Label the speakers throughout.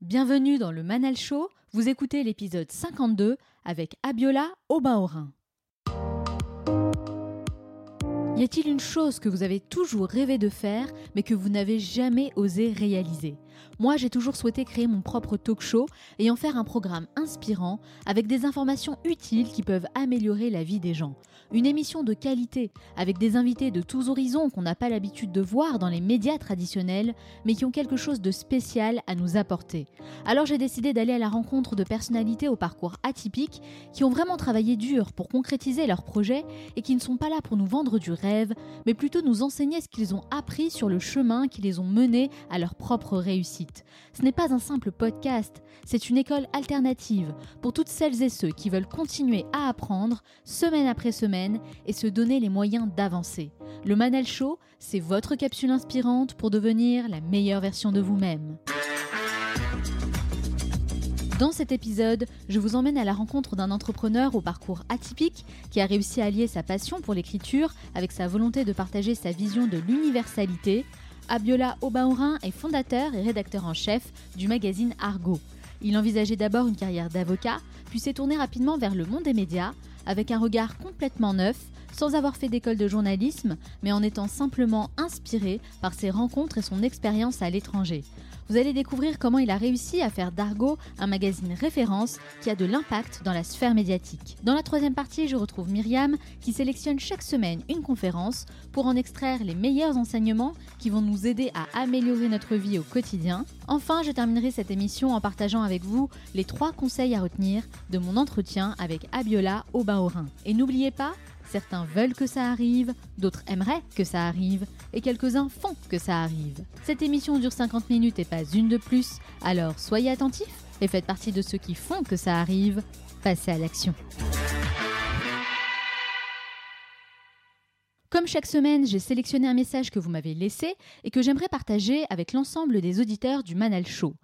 Speaker 1: Bienvenue dans le Manal Show, vous écoutez l'épisode 52 avec Abiola Obaorin. Y a-t-il une chose que vous avez toujours rêvé de faire mais que vous n'avez jamais osé réaliser? Moi j'ai toujours souhaité créer mon propre talk show et en faire un programme inspirant avec des informations utiles qui peuvent améliorer la vie des gens. Une émission de qualité avec des invités de tous horizons qu'on n'a pas l'habitude de voir dans les médias traditionnels mais qui ont quelque chose de spécial à nous apporter. Alors j'ai décidé d'aller à la rencontre de personnalités au parcours atypique qui ont vraiment travaillé dur pour concrétiser leurs projets et qui ne sont pas là pour nous vendre du rêve mais plutôt nous enseigner ce qu'ils ont appris sur le chemin qui les ont menés à leur propre réussite. Ce n'est pas un simple podcast, c'est une école alternative pour toutes celles et ceux qui veulent continuer à apprendre semaine après semaine et se donner les moyens d'avancer. Le Manel Show, c'est votre capsule inspirante pour devenir la meilleure version de vous-même. Dans cet épisode, je vous emmène à la rencontre d'un entrepreneur au parcours atypique qui a réussi à allier sa passion pour l'écriture avec sa volonté de partager sa vision de l'universalité. Abiola Obaourin est fondateur et rédacteur en chef du magazine Argo. Il envisageait d'abord une carrière d'avocat, puis s'est tourné rapidement vers le monde des médias avec un regard complètement neuf, sans avoir fait d'école de journalisme, mais en étant simplement inspiré par ses rencontres et son expérience à l'étranger. Vous allez découvrir comment il a réussi à faire d'Argo un magazine référence qui a de l'impact dans la sphère médiatique. Dans la troisième partie, je retrouve Myriam qui sélectionne chaque semaine une conférence pour en extraire les meilleurs enseignements qui vont nous aider à améliorer notre vie au quotidien. Enfin, je terminerai cette émission en partageant avec vous les trois conseils à retenir de mon entretien avec Abiola Obaorin. Et n'oubliez pas, Certains veulent que ça arrive, d'autres aimeraient que ça arrive, et quelques-uns font que ça arrive. Cette émission dure 50 minutes et pas une de plus, alors soyez attentifs et faites partie de ceux qui font que ça arrive. Passez à l'action. Comme chaque semaine, j'ai sélectionné un message que vous m'avez laissé et que j'aimerais partager avec l'ensemble des auditeurs du Manal Show.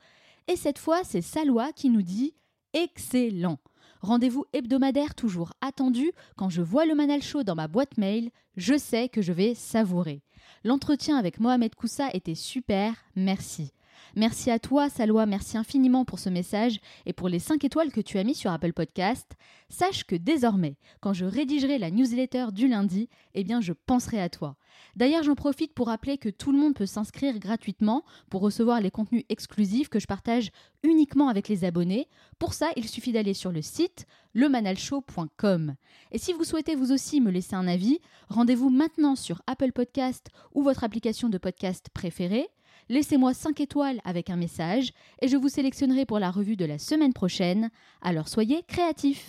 Speaker 1: Et cette fois, c'est Salwa qui nous dit Excellent Rendez-vous hebdomadaire toujours attendu, quand je vois le Manal Show dans ma boîte mail, je sais que je vais savourer. L'entretien avec Mohamed Koussa était super, merci. Merci à toi, Salwa, merci infiniment pour ce message et pour les 5 étoiles que tu as mis sur Apple Podcast. Sache que désormais, quand je rédigerai la newsletter du lundi, eh bien je penserai à toi. D'ailleurs, j'en profite pour rappeler que tout le monde peut s'inscrire gratuitement pour recevoir les contenus exclusifs que je partage uniquement avec les abonnés. Pour ça, il suffit d'aller sur le site lemanalshow.com. Et si vous souhaitez vous aussi me laisser un avis, rendez-vous maintenant sur Apple Podcast ou votre application de podcast préférée. Laissez-moi 5 étoiles avec un message et je vous sélectionnerai pour la revue de la semaine prochaine. Alors soyez créatifs.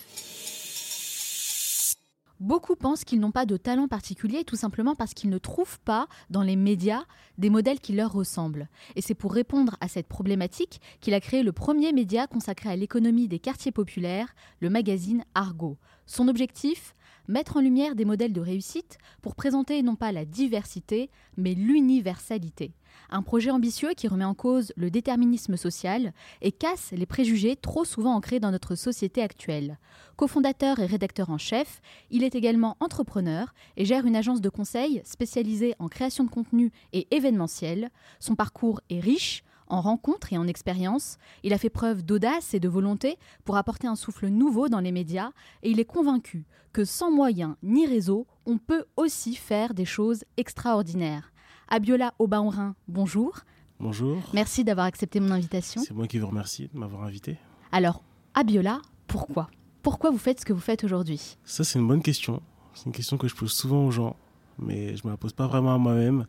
Speaker 1: Beaucoup pensent qu'ils n'ont pas de talent particulier tout simplement parce qu'ils ne trouvent pas dans les médias des modèles qui leur ressemblent. Et c'est pour répondre à cette problématique qu'il a créé le premier média consacré à l'économie des quartiers populaires, le magazine Argo. Son objectif? Mettre en lumière des modèles de réussite pour présenter non pas la diversité, mais l'universalité. Un projet ambitieux qui remet en cause le déterminisme social et casse les préjugés trop souvent ancrés dans notre société actuelle. Cofondateur et rédacteur en chef, il est également entrepreneur et gère une agence de conseil spécialisée en création de contenu et événementiel. Son parcours est riche en rencontres et en expériences, il a fait preuve d'audace et de volonté pour apporter un souffle nouveau dans les médias et il est convaincu que sans moyens ni réseau, on peut aussi faire des choses extraordinaires. Abiola Obaorin, bonjour.
Speaker 2: Bonjour.
Speaker 1: Merci d'avoir accepté mon invitation.
Speaker 2: C'est moi qui vous remercie de m'avoir invité.
Speaker 1: Alors, Abiola, pourquoi? Pourquoi vous faites ce que vous faites aujourd'hui?
Speaker 2: Ça, c'est une bonne question. C'est une question que je pose souvent aux gens, mais je ne me la pose pas vraiment à moi-même.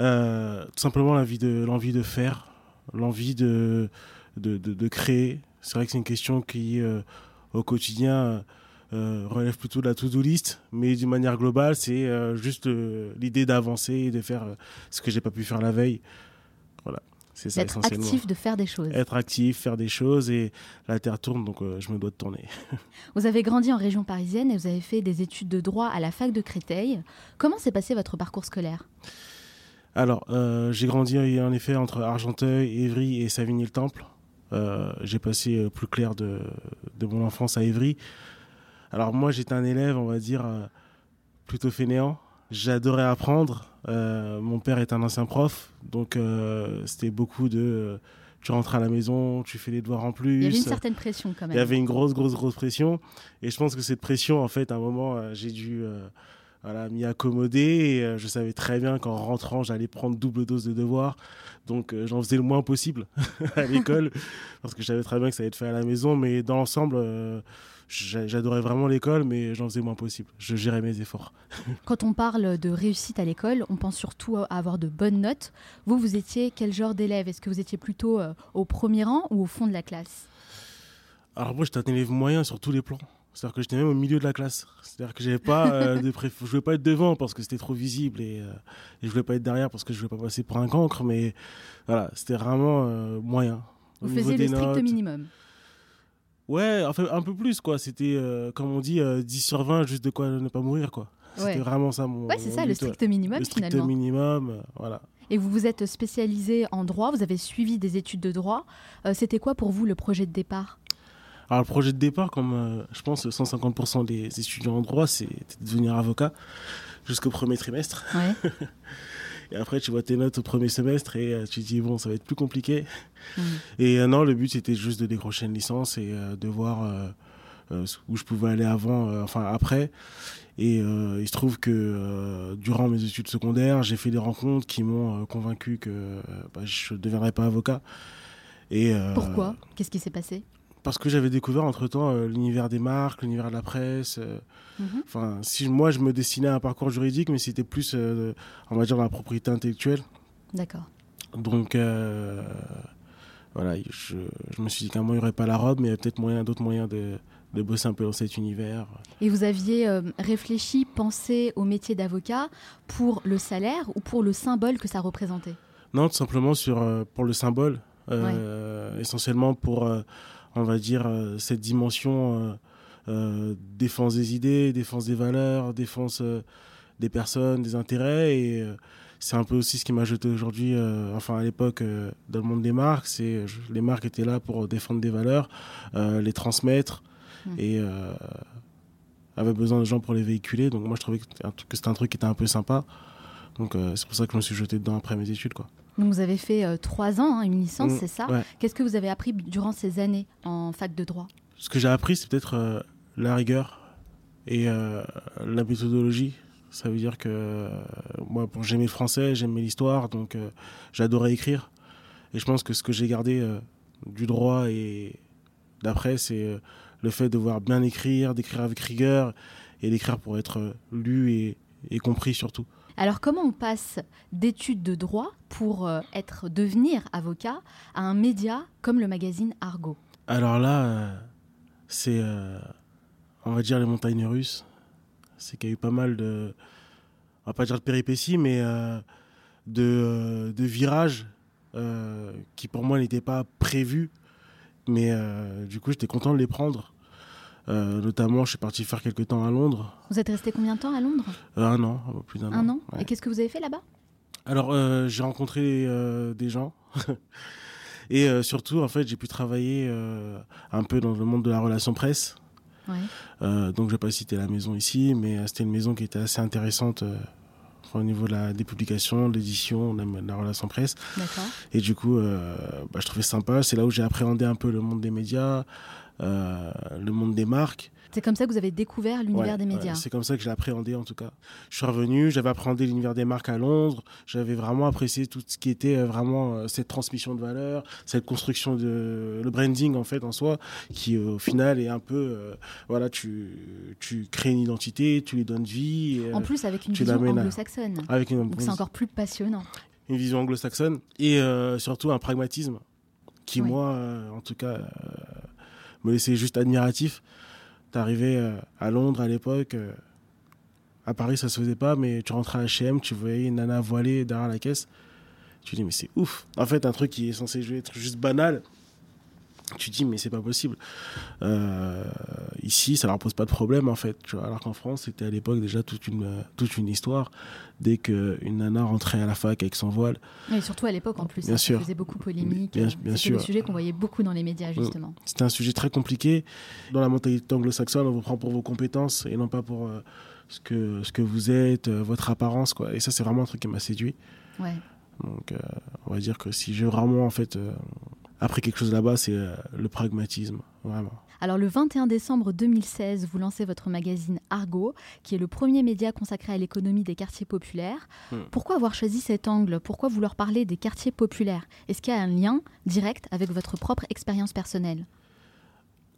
Speaker 2: Euh, tout simplement l'envie de, l'envie de faire, l'envie de, de, de, créer. C'est vrai que c'est une question qui, euh, au quotidien, euh, relève plutôt de la to-do list, mais d'une manière globale, c'est euh, juste l'idée d'avancer et de faire ce que j'ai pas pu faire la veille. Voilà.
Speaker 1: C'est ça Être actif, de faire des choses.
Speaker 2: Être actif, faire des choses et la terre tourne, donc je me dois de tourner.
Speaker 1: vous avez grandi en région parisienne et vous avez fait des études de droit à la fac de Créteil. Comment s'est passé votre parcours scolaire?
Speaker 2: Alors, j'ai grandi en effet entre Argenteuil, Évry et Savigny-le-Temple. j'ai passé plus clair de, de mon enfance à Évry. Alors moi, j'étais un élève, on va dire, euh, plutôt fainéant. J'adorais apprendre. Euh, mon père est un ancien prof, donc euh, c'était beaucoup de tu rentres à la maison, tu fais les devoirs en plus.
Speaker 1: Il y avait une certaine pression quand même.
Speaker 2: Il y avait une grosse, grosse, grosse pression. Et je pense que cette pression, en fait, à un moment, j'ai dû voilà, m'y accommoder. Et euh, je savais très bien qu'en rentrant, j'allais prendre double dose de devoirs. Donc euh, j'en faisais le moins possible à l'école. parce que je savais très bien que ça allait être fait à la maison. Mais dans l'ensemble, euh, j'a- j'adorais vraiment l'école, mais j'en faisais le moins possible. Je gérais mes efforts.
Speaker 1: Quand on parle de réussite à l'école, on pense surtout à avoir de bonnes notes. Vous, vous étiez quel genre d'élève? Est-ce que vous étiez plutôt au premier rang ou au fond de la classe?
Speaker 2: Alors moi, j'étais un élève moyen sur tous les plans. C'est-à-dire que j'étais même au milieu de la classe. C'est-à-dire que j'avais pas euh, de préf... je voulais pas être devant parce que c'était trop visible et, euh, et je voulais pas être derrière parce que je voulais pas passer pour un cancre. Mais voilà, c'était vraiment euh, moyen.
Speaker 1: Vous faisiez le strict minimum.
Speaker 2: Ouais, enfin un peu plus quoi. C'était euh, comme on dit euh, 10 sur 20, juste de quoi ne pas mourir quoi. C'était vraiment ça mon.
Speaker 1: Ouais, c'est ça, le
Speaker 2: but,
Speaker 1: strict minimum
Speaker 2: Le strict
Speaker 1: finalement.
Speaker 2: minimum, voilà.
Speaker 1: Et vous vous êtes spécialisé en droit, vous avez suivi des études de droit. C'était quoi pour vous le projet de départ?
Speaker 2: Alors le projet de départ, comme euh, je pense 150% des étudiants en droit, c'est de devenir avocat jusqu'au premier trimestre.
Speaker 1: Ouais.
Speaker 2: Et après, tu vois tes notes au premier semestre et euh, tu te dis, bon, ça va être plus compliqué.
Speaker 1: Mm.
Speaker 2: Et euh, non, le but, c'était juste de décrocher une licence et euh, de voir où je pouvais aller avant, enfin après. Et il se trouve que durant mes études secondaires, j'ai fait des rencontres qui m'ont convaincu que bah, je ne deviendrais pas avocat. Et,
Speaker 1: Pourquoi? Qu'est-ce qui s'est passé?
Speaker 2: Parce que j'avais découvert entre-temps euh, l'univers des marques, l'univers de la presse. euh,
Speaker 1: Mhm.
Speaker 2: Enfin, si moi, je me destinais à un parcours juridique, mais c'était plus, euh, on va dire, la propriété intellectuelle.
Speaker 1: D'accord.
Speaker 2: Donc euh, voilà, je, je me suis dit qu'à un moment il n'y aurait pas la robe, mais il y a peut-être moyen, d'autres moyens de, de bosser un peu dans cet univers.
Speaker 1: Et vous aviez réfléchi, pensé au métier d'avocat pour le salaire ou pour le symbole que ça représentait?
Speaker 2: Non, tout simplement sur, pour le symbole, essentiellement pour, on va dire, euh, cette dimension euh, euh, défense des idées, défense des valeurs, défense des personnes, des intérêts. Et c'est un peu aussi ce qui m'a jeté aujourd'hui, euh, enfin à l'époque, euh, dans le monde des marques. C'est, les marques étaient là pour défendre des valeurs, euh, les transmettre
Speaker 1: Mm.
Speaker 2: et avaient besoin de gens pour les véhiculer. Donc moi, je trouvais que c'était un truc, qui était un peu sympa. Donc c'est pour ça que je me suis jeté dedans après mes études. Quoi.
Speaker 1: Donc vous avez fait euh, trois ans, hein, une licence,
Speaker 2: Mm,
Speaker 1: c'est ça
Speaker 2: ouais.
Speaker 1: Qu'est-ce que vous avez appris durant ces années en fac de droit?
Speaker 2: Ce que j'ai appris, c'est peut-être euh, la rigueur et euh, la méthodologie. Ça veut dire que moi, bon, j'aimais le français, j'aimais l'histoire, donc j'adorais écrire. Et je pense que ce que j'ai gardé du droit et d'après, c'est le fait de voir bien écrire, d'écrire avec rigueur et d'écrire pour être lu et, et compris surtout.
Speaker 1: Alors comment on passe d'études de droit pour euh, être devenir avocat à un média comme le magazine Argo
Speaker 2: Alors là, euh, c'est, euh, on va dire, les montagnes russes. C'est qu'il y a eu pas mal de, on va pas dire de péripéties, mais de, de virages qui pour moi n'étaient pas prévus. Mais du coup, j'étais content de les prendre. Euh, notamment, je suis parti faire quelques temps à Londres.
Speaker 1: Vous êtes resté combien de temps à Londres?
Speaker 2: Euh, un an, peu plus d'un an.
Speaker 1: Un an
Speaker 2: ouais.
Speaker 1: Et qu'est-ce que vous avez fait là-bas?
Speaker 2: Alors, euh, j'ai rencontré euh, des gens. Et euh, surtout, en fait, j'ai pu travailler euh, un peu dans le monde de la relation presse.
Speaker 1: Ouais.
Speaker 2: Euh, donc, je vais pas citer la maison ici, mais euh, c'était une maison qui était assez intéressante euh, au niveau de la, des publications, de l'édition, de la, de la relation presse. Et du coup, euh, bah, je trouvais sympa. C'est là où j'ai appréhendé un peu le monde des médias, euh, le monde des marques.
Speaker 1: C'est comme ça que vous avez découvert l'univers
Speaker 2: Ouais,
Speaker 1: des
Speaker 2: ouais,
Speaker 1: médias.
Speaker 2: c'est comme ça que je l'ai appréhendé en tout cas. Je suis revenu, j'avais appréhendé l'univers des marques à Londres, j'avais vraiment apprécié tout ce qui était euh, vraiment euh, cette transmission de valeur, cette construction de le branding en fait en soi, qui euh, au final est un peu, euh, voilà, tu, tu crées une identité, tu lui donnes vie. et, euh,
Speaker 1: en plus avec une vision anglo-saxonne.
Speaker 2: avec une,
Speaker 1: Donc c'est encore plus passionnant.
Speaker 2: une vision anglo-saxonne et euh, surtout un pragmatisme qui
Speaker 1: Oui.
Speaker 2: moi euh, en tout cas euh, me juste admiratif. T'arrivais euh, à Londres à l'époque euh, à Paris ça se faisait pas mais tu rentrais à H&M tu voyais une nana voilée derrière la caisse. Tu dis mais c'est ouf. En fait un truc qui est censé être juste banal tu dis mais c'est pas possible. Euh, ici ça leur pose pas de problème en fait tu vois alors qu'en France c'était à l'époque déjà toute une euh, toute une histoire dès que une nana rentrait à la fac avec son voile
Speaker 1: Et surtout à l'époque en plus,
Speaker 2: Bien
Speaker 1: ça,
Speaker 2: sûr.
Speaker 1: faisait beaucoup polémique.
Speaker 2: Bien-
Speaker 1: euh, C'était
Speaker 2: sûr.
Speaker 1: sujets qu'on voyait beaucoup dans les médias justement.
Speaker 2: c'était un sujet très compliqué dans la mentalité anglo-saxonne on vous prend pour vos compétences et non pas pour euh, ce que ce que vous êtes euh, votre apparence quoi et ça c'est vraiment un truc qui m'a séduit
Speaker 1: Ouais.
Speaker 2: donc euh, on va dire que si j'ai vraiment en fait euh, appris quelque chose là-bas, c'est le pragmatisme, vraiment.
Speaker 1: Alors le 21 décembre 2016, vous lancez votre magazine Argo, qui est le premier média consacré à l'économie des quartiers populaires. Hmm. Pourquoi avoir choisi cet angle? Pourquoi vouloir parler des quartiers populaires? Est-ce qu'il y a un lien direct avec votre propre expérience personnelle?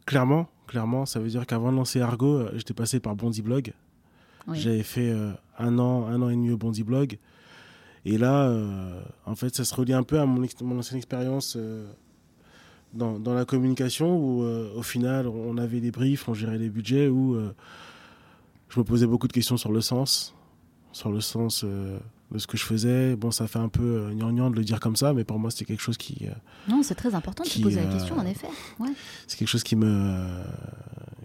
Speaker 2: Clairement, clairement, ça veut dire qu'avant de lancer Argo, euh, j'étais passé par Bondi Blog. J'avais fait euh, un an, un an et demi au Bondi Blog. Et là, euh, en fait, ça se relie un peu à mon, mon ancienne expérience dans, dans, la communication où, au final, on avait des briefs, on gérait des budgets, où je me posais beaucoup de questions sur le sens, sur le sens de ce que je faisais. Bon, ça fait un peu euh, gnangnan de le dire comme ça, mais pour moi, c'était quelque chose qui. Euh,
Speaker 1: non, c'est très important de se poser la question, en effet. Ouais.
Speaker 2: C'est quelque chose qui me,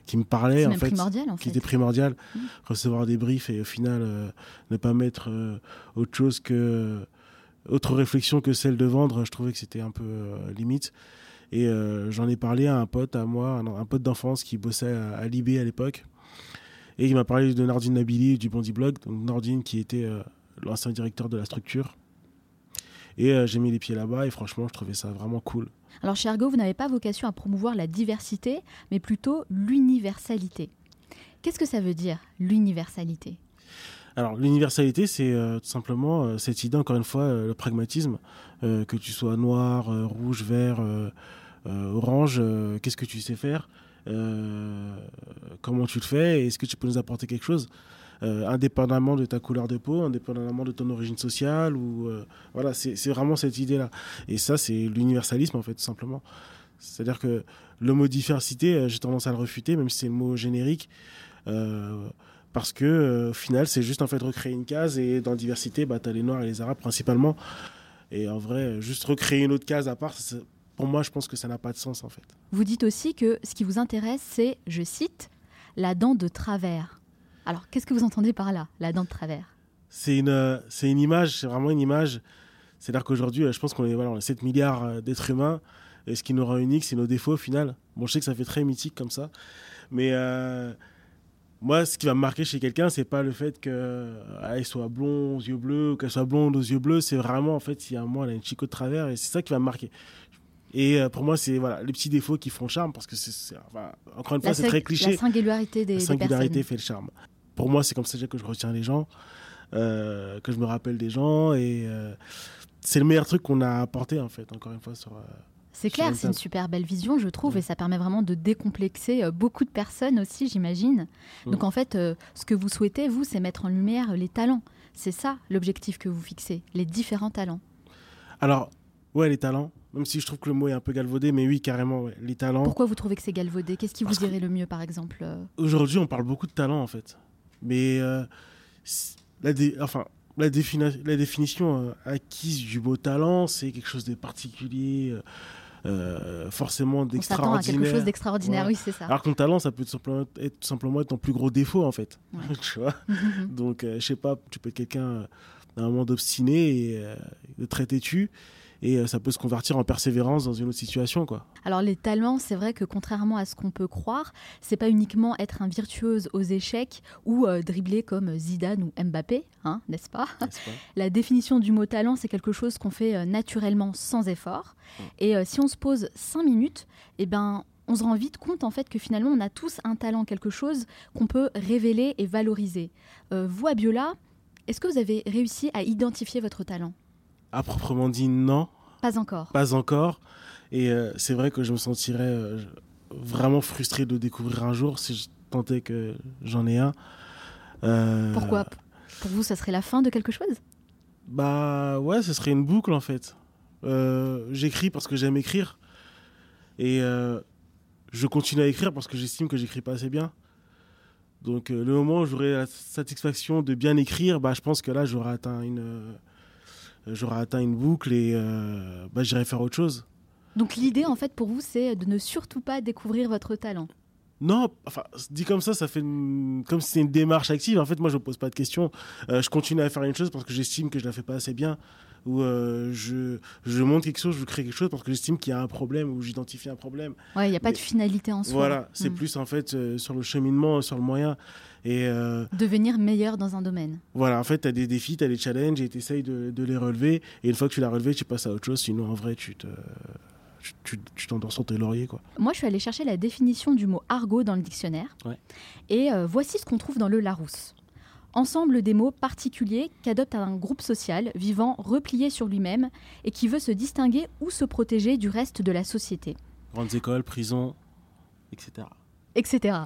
Speaker 2: qui me parlait, en fait,
Speaker 1: primordial, en fait.
Speaker 2: Qui était primordial. Mmh. Recevoir des briefs et au final, euh, ne pas mettre autre chose que. Autre réflexion que celle de vendre, je trouvais que c'était un peu limite. Et j'en ai parlé à un pote à moi, un, pote d'enfance qui bossait à, à Libé à l'époque. Et il m'a parlé de Nordine Nabili du Bondi Blog. Donc Nordine qui était l'ancien directeur de la structure. Et euh, j'ai mis les pieds là-bas et franchement, je trouvais ça vraiment cool.
Speaker 1: Alors chez Argo, vous n'avez pas vocation à promouvoir la diversité, mais plutôt l'universalité. Qu'est-ce que ça veut dire, l'universalité?
Speaker 2: Alors l'universalité, c'est euh, tout simplement euh, cette idée, encore une fois, le pragmatisme, que tu sois noir, rouge, vert, orange, qu'est-ce que tu sais faire, comment tu le fais, est-ce que tu peux nous apporter quelque chose euh, indépendamment de ta couleur de peau, indépendamment de ton origine sociale. Ou, euh, voilà, c'est vraiment cette idée-là. Et ça, c'est l'universalisme, en fait, tout simplement. C'est-à-dire que le mot diversité, euh, j'ai tendance à le refuter, même si c'est le mot générique. parce que au final, c'est juste en fait recréer une case et dans diversité, bah, tu as les Noirs et les Arabes principalement. Et en vrai, juste recréer une autre case à part, pour moi, je pense que ça n'a pas de sens en fait.
Speaker 1: Vous dites aussi que ce qui vous intéresse, c'est, je cite, la dent de travers. Alors, qu'est-ce que vous entendez par là, la dent de travers?
Speaker 2: C'est une, euh, c'est une image, c'est vraiment une image. C'est-à-dire qu'aujourd'hui, euh, je pense qu'on est, voilà, 7 milliards euh, d'êtres humains. Et ce qui nous rend unique, c'est nos défauts au final. Bon, je sais que ça fait très mythique comme ça. Mais moi, ce qui va me marquer chez quelqu'un, c'est pas le fait qu'elle soit blonde aux yeux bleus ou qu'elle soit blonde aux yeux bleus. C'est vraiment, en fait, il y a un moment, elle a une chico de travers. Et c'est ça qui va me marquer. Et pour moi, c'est voilà, les petits défauts qui font charme parce que c'est, encore une fois, c'est très cliché.
Speaker 1: La singularité des,
Speaker 2: la singularité fait le charme pour moi, c'est comme ça que je retiens les gens, euh, que je me rappelle des gens. Et euh, c'est le meilleur truc qu'on a apporté, en fait, encore une fois, sur. Euh,
Speaker 1: c'est clair, c'est une super belle vision, je trouve, et ça permet vraiment de décomplexer beaucoup de personnes aussi, j'imagine. Donc en fait, ce que vous souhaitez, vous, c'est mettre en lumière les talents. C'est ça l'objectif que vous fixez, les différents talents.
Speaker 2: Alors, ouais, les talents, même si je trouve que le mot est un peu galvaudé, mais oui, carrément, les talents.
Speaker 1: Pourquoi vous trouvez que c'est galvaudé? Qu'est-ce qui vous irait le mieux, par exemple
Speaker 2: Aujourd'hui, on parle beaucoup de talents, en fait. Mais euh, la, enfin, la, la définition euh, acquise du beau talent, c'est quelque chose de particulier. Euh, forcément d'extraordinaire.
Speaker 1: à quelque chose d'extraordinaire, oui, c'est ça.
Speaker 2: Alors que ton talent, ça peut simplement être, tout simplement être ton plus gros défaut, en fait. tu vois? Donc, je sais pas, tu peux être quelqu'un d'un moment d'obstiné et de très têtu et euh, ça peut se convertir en persévérance dans une autre situation quoi.
Speaker 1: Alors les talents, c'est vrai que contrairement à ce qu'on peut croire, c'est pas uniquement être un virtuose aux échecs ou euh, dribbler comme Zidane ou Mbappé, hein, n'est-ce pas, La définition du mot talent, c'est quelque chose qu'on fait euh, naturellement sans effort. Et si on se pose cinq minutes, eh ben on se rend vite compte en fait que finalement on a tous un talent, quelque chose qu'on peut révéler et valoriser. vous, Abiola, est-ce que vous avez réussi à identifier votre talent?
Speaker 2: À proprement dit, non.
Speaker 1: Pas encore.
Speaker 2: Pas encore. Et euh, c'est vrai que je me sentirais euh, vraiment frustré de découvrir un jour si je tentais que j'en ai un.
Speaker 1: Euh, Pourquoi? Pour vous, ça serait la fin de quelque chose?
Speaker 2: Bah ouais, ce serait une boucle en fait. j'écris parce que j'aime écrire. Et je continue à écrire parce que j'estime que j'écris pas assez bien. Donc le moment où j'aurai la satisfaction de bien écrire, bah, je pense que là, j'aurai atteint une j'aurais atteint une boucle et euh, bah, j'irai faire autre chose.
Speaker 1: Donc l'idée, en fait, pour vous, c'est de ne surtout pas découvrir votre talent.
Speaker 2: Non, enfin, dit comme ça, ça fait comme si c'était une démarche active. En fait, moi, je ne pose pas de questions. Euh, je continue à faire une chose parce que j'estime que je la fais pas assez bien. Ou euh, je, je monte quelque chose, je crée quelque chose parce que j'estime qu'il y a un problème ou j'identifie un problème.
Speaker 1: Ouais, il n'y a pas de finalité en soi.
Speaker 2: Voilà, c'est hmm. plus en fait sur le cheminement, sur le moyen. Et,
Speaker 1: euh, Devenir meilleur dans un domaine.
Speaker 2: Voilà, en fait, tu as des défis, tu as des challenges et tu essayes de, de, les relever. Et une fois que tu l'as relevé, tu passes à autre chose. Sinon, en vrai, tu te, tu t'endors sur tes lauriers. Quoi.
Speaker 1: Moi, je suis allée chercher la définition du mot argot dans le dictionnaire. Et euh, voici ce qu'on trouve dans le Larousse. Ensemble des mots particuliers qu'adopte un groupe social vivant replié sur lui-même et qui veut se distinguer ou se protéger du reste de la société.
Speaker 2: Grandes écoles, prisons, etc.
Speaker 1: Etc.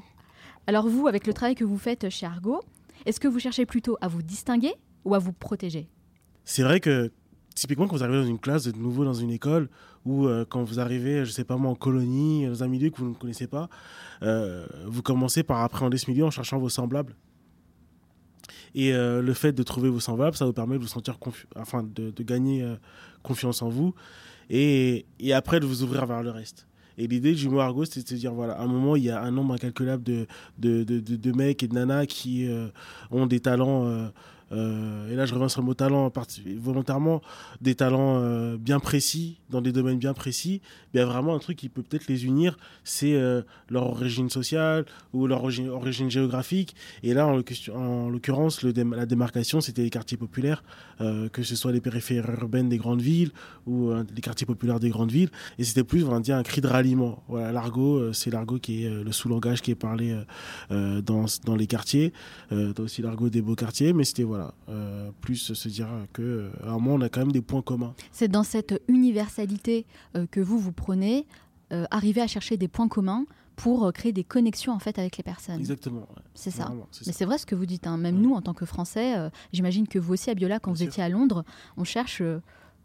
Speaker 1: Alors vous, avec le travail que vous faites chez Argo, est-ce que vous cherchez plutôt à vous distinguer ou à vous protéger?
Speaker 2: C'est vrai que typiquement quand vous arrivez dans une classe, de nouveau dans une école, ou euh, quand vous arrivez, je sais pas moi, en colonie, dans un milieu que vous ne connaissez pas, euh, vous commencez par appréhender ce milieu en cherchant vos semblables. Et euh, le fait de trouver vos semblables, ça vous permet de vous sentir enfin de, gagner confiance en vous et, et, après de vous ouvrir vers le reste. Et l'idée du mot argot, c'est de se dire, voilà, à un moment, il y a un nombre incalculable de, de, de, de mecs et de nanas qui ont des talents euh, et là, je reviens sur le mot talent volontairement, des talents euh, bien précis, dans des domaines bien précis. Il y a vraiment un truc qui peut peut-être les unir, c'est euh, leur origine sociale ou leur origine, géographique. Et là, en l'occurrence, la démarcation, c'était les quartiers populaires, que ce soit les périphéries urbaines des grandes villes ou les quartiers populaires des grandes villes. Et c'était plus, on va un cri de ralliement. L'argot, c'est l'argot qui est le sous-langage qui est parlé dans, dans les quartiers. Euh, aussi l'argot des beaux quartiers, mais c'était voilà euh, plus se dire que euh, à un moment on a quand même des points communs.
Speaker 1: C'est dans cette universalité euh, que vous vous prenez, arriver à chercher des points communs pour créer des connexions en fait avec les personnes.
Speaker 2: Exactement.
Speaker 1: C'est ça. Mais c'est vrai ce que vous dites. Hein. Même nous, en tant que Français, j'imagine que vous aussi, Abiola, quand vous étiez à Londres, on cherche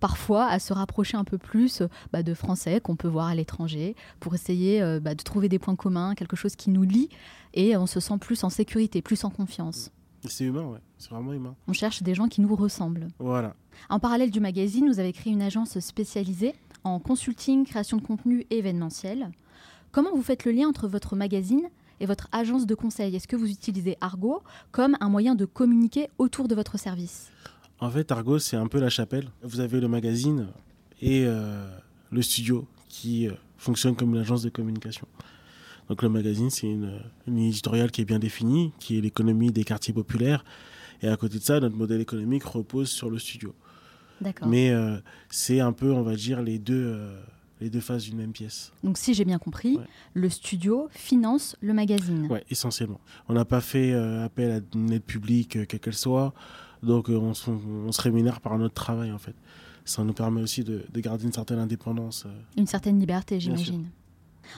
Speaker 1: parfois à se rapprocher un peu plus bah, de Français qu'on peut voir à l'étranger pour essayer bah, de trouver des points communs, quelque chose qui nous lie et on se sent plus en sécurité, plus en confiance.
Speaker 2: C'est humain, ouais. C'est vraiment humain.
Speaker 1: On cherche des gens qui nous ressemblent.
Speaker 2: Voilà.
Speaker 1: En parallèle du magazine, vous avez créé une agence spécialisée en consulting, création de contenu et événementiel. Comment vous faites le lien entre votre magazine et votre agence de conseil? Est-ce que vous utilisez Argo comme un moyen de communiquer autour de votre service?
Speaker 2: En fait, Argo, c'est un peu la chapelle. Vous avez le magazine et euh, le studio qui euh, fonctionne comme une agence de communication. Donc le magazine, c'est une, une éditoriale qui est bien définie, qui est l'économie des quartiers populaires. Et à côté de ça, notre modèle économique repose sur le studio. Mais euh, c'est un peu, on va dire, les deux, euh, les deux faces d'une même pièce.
Speaker 1: Donc si j'ai bien compris, le studio finance le magazine.
Speaker 2: Oui, essentiellement. On n'a pas fait euh, appel à une aide publique, quelle qu'elle soit. Donc on, on, se rémunère par notre travail, en fait. Ça nous permet aussi de, de garder une certaine indépendance.
Speaker 1: Une certaine liberté, j'imagine.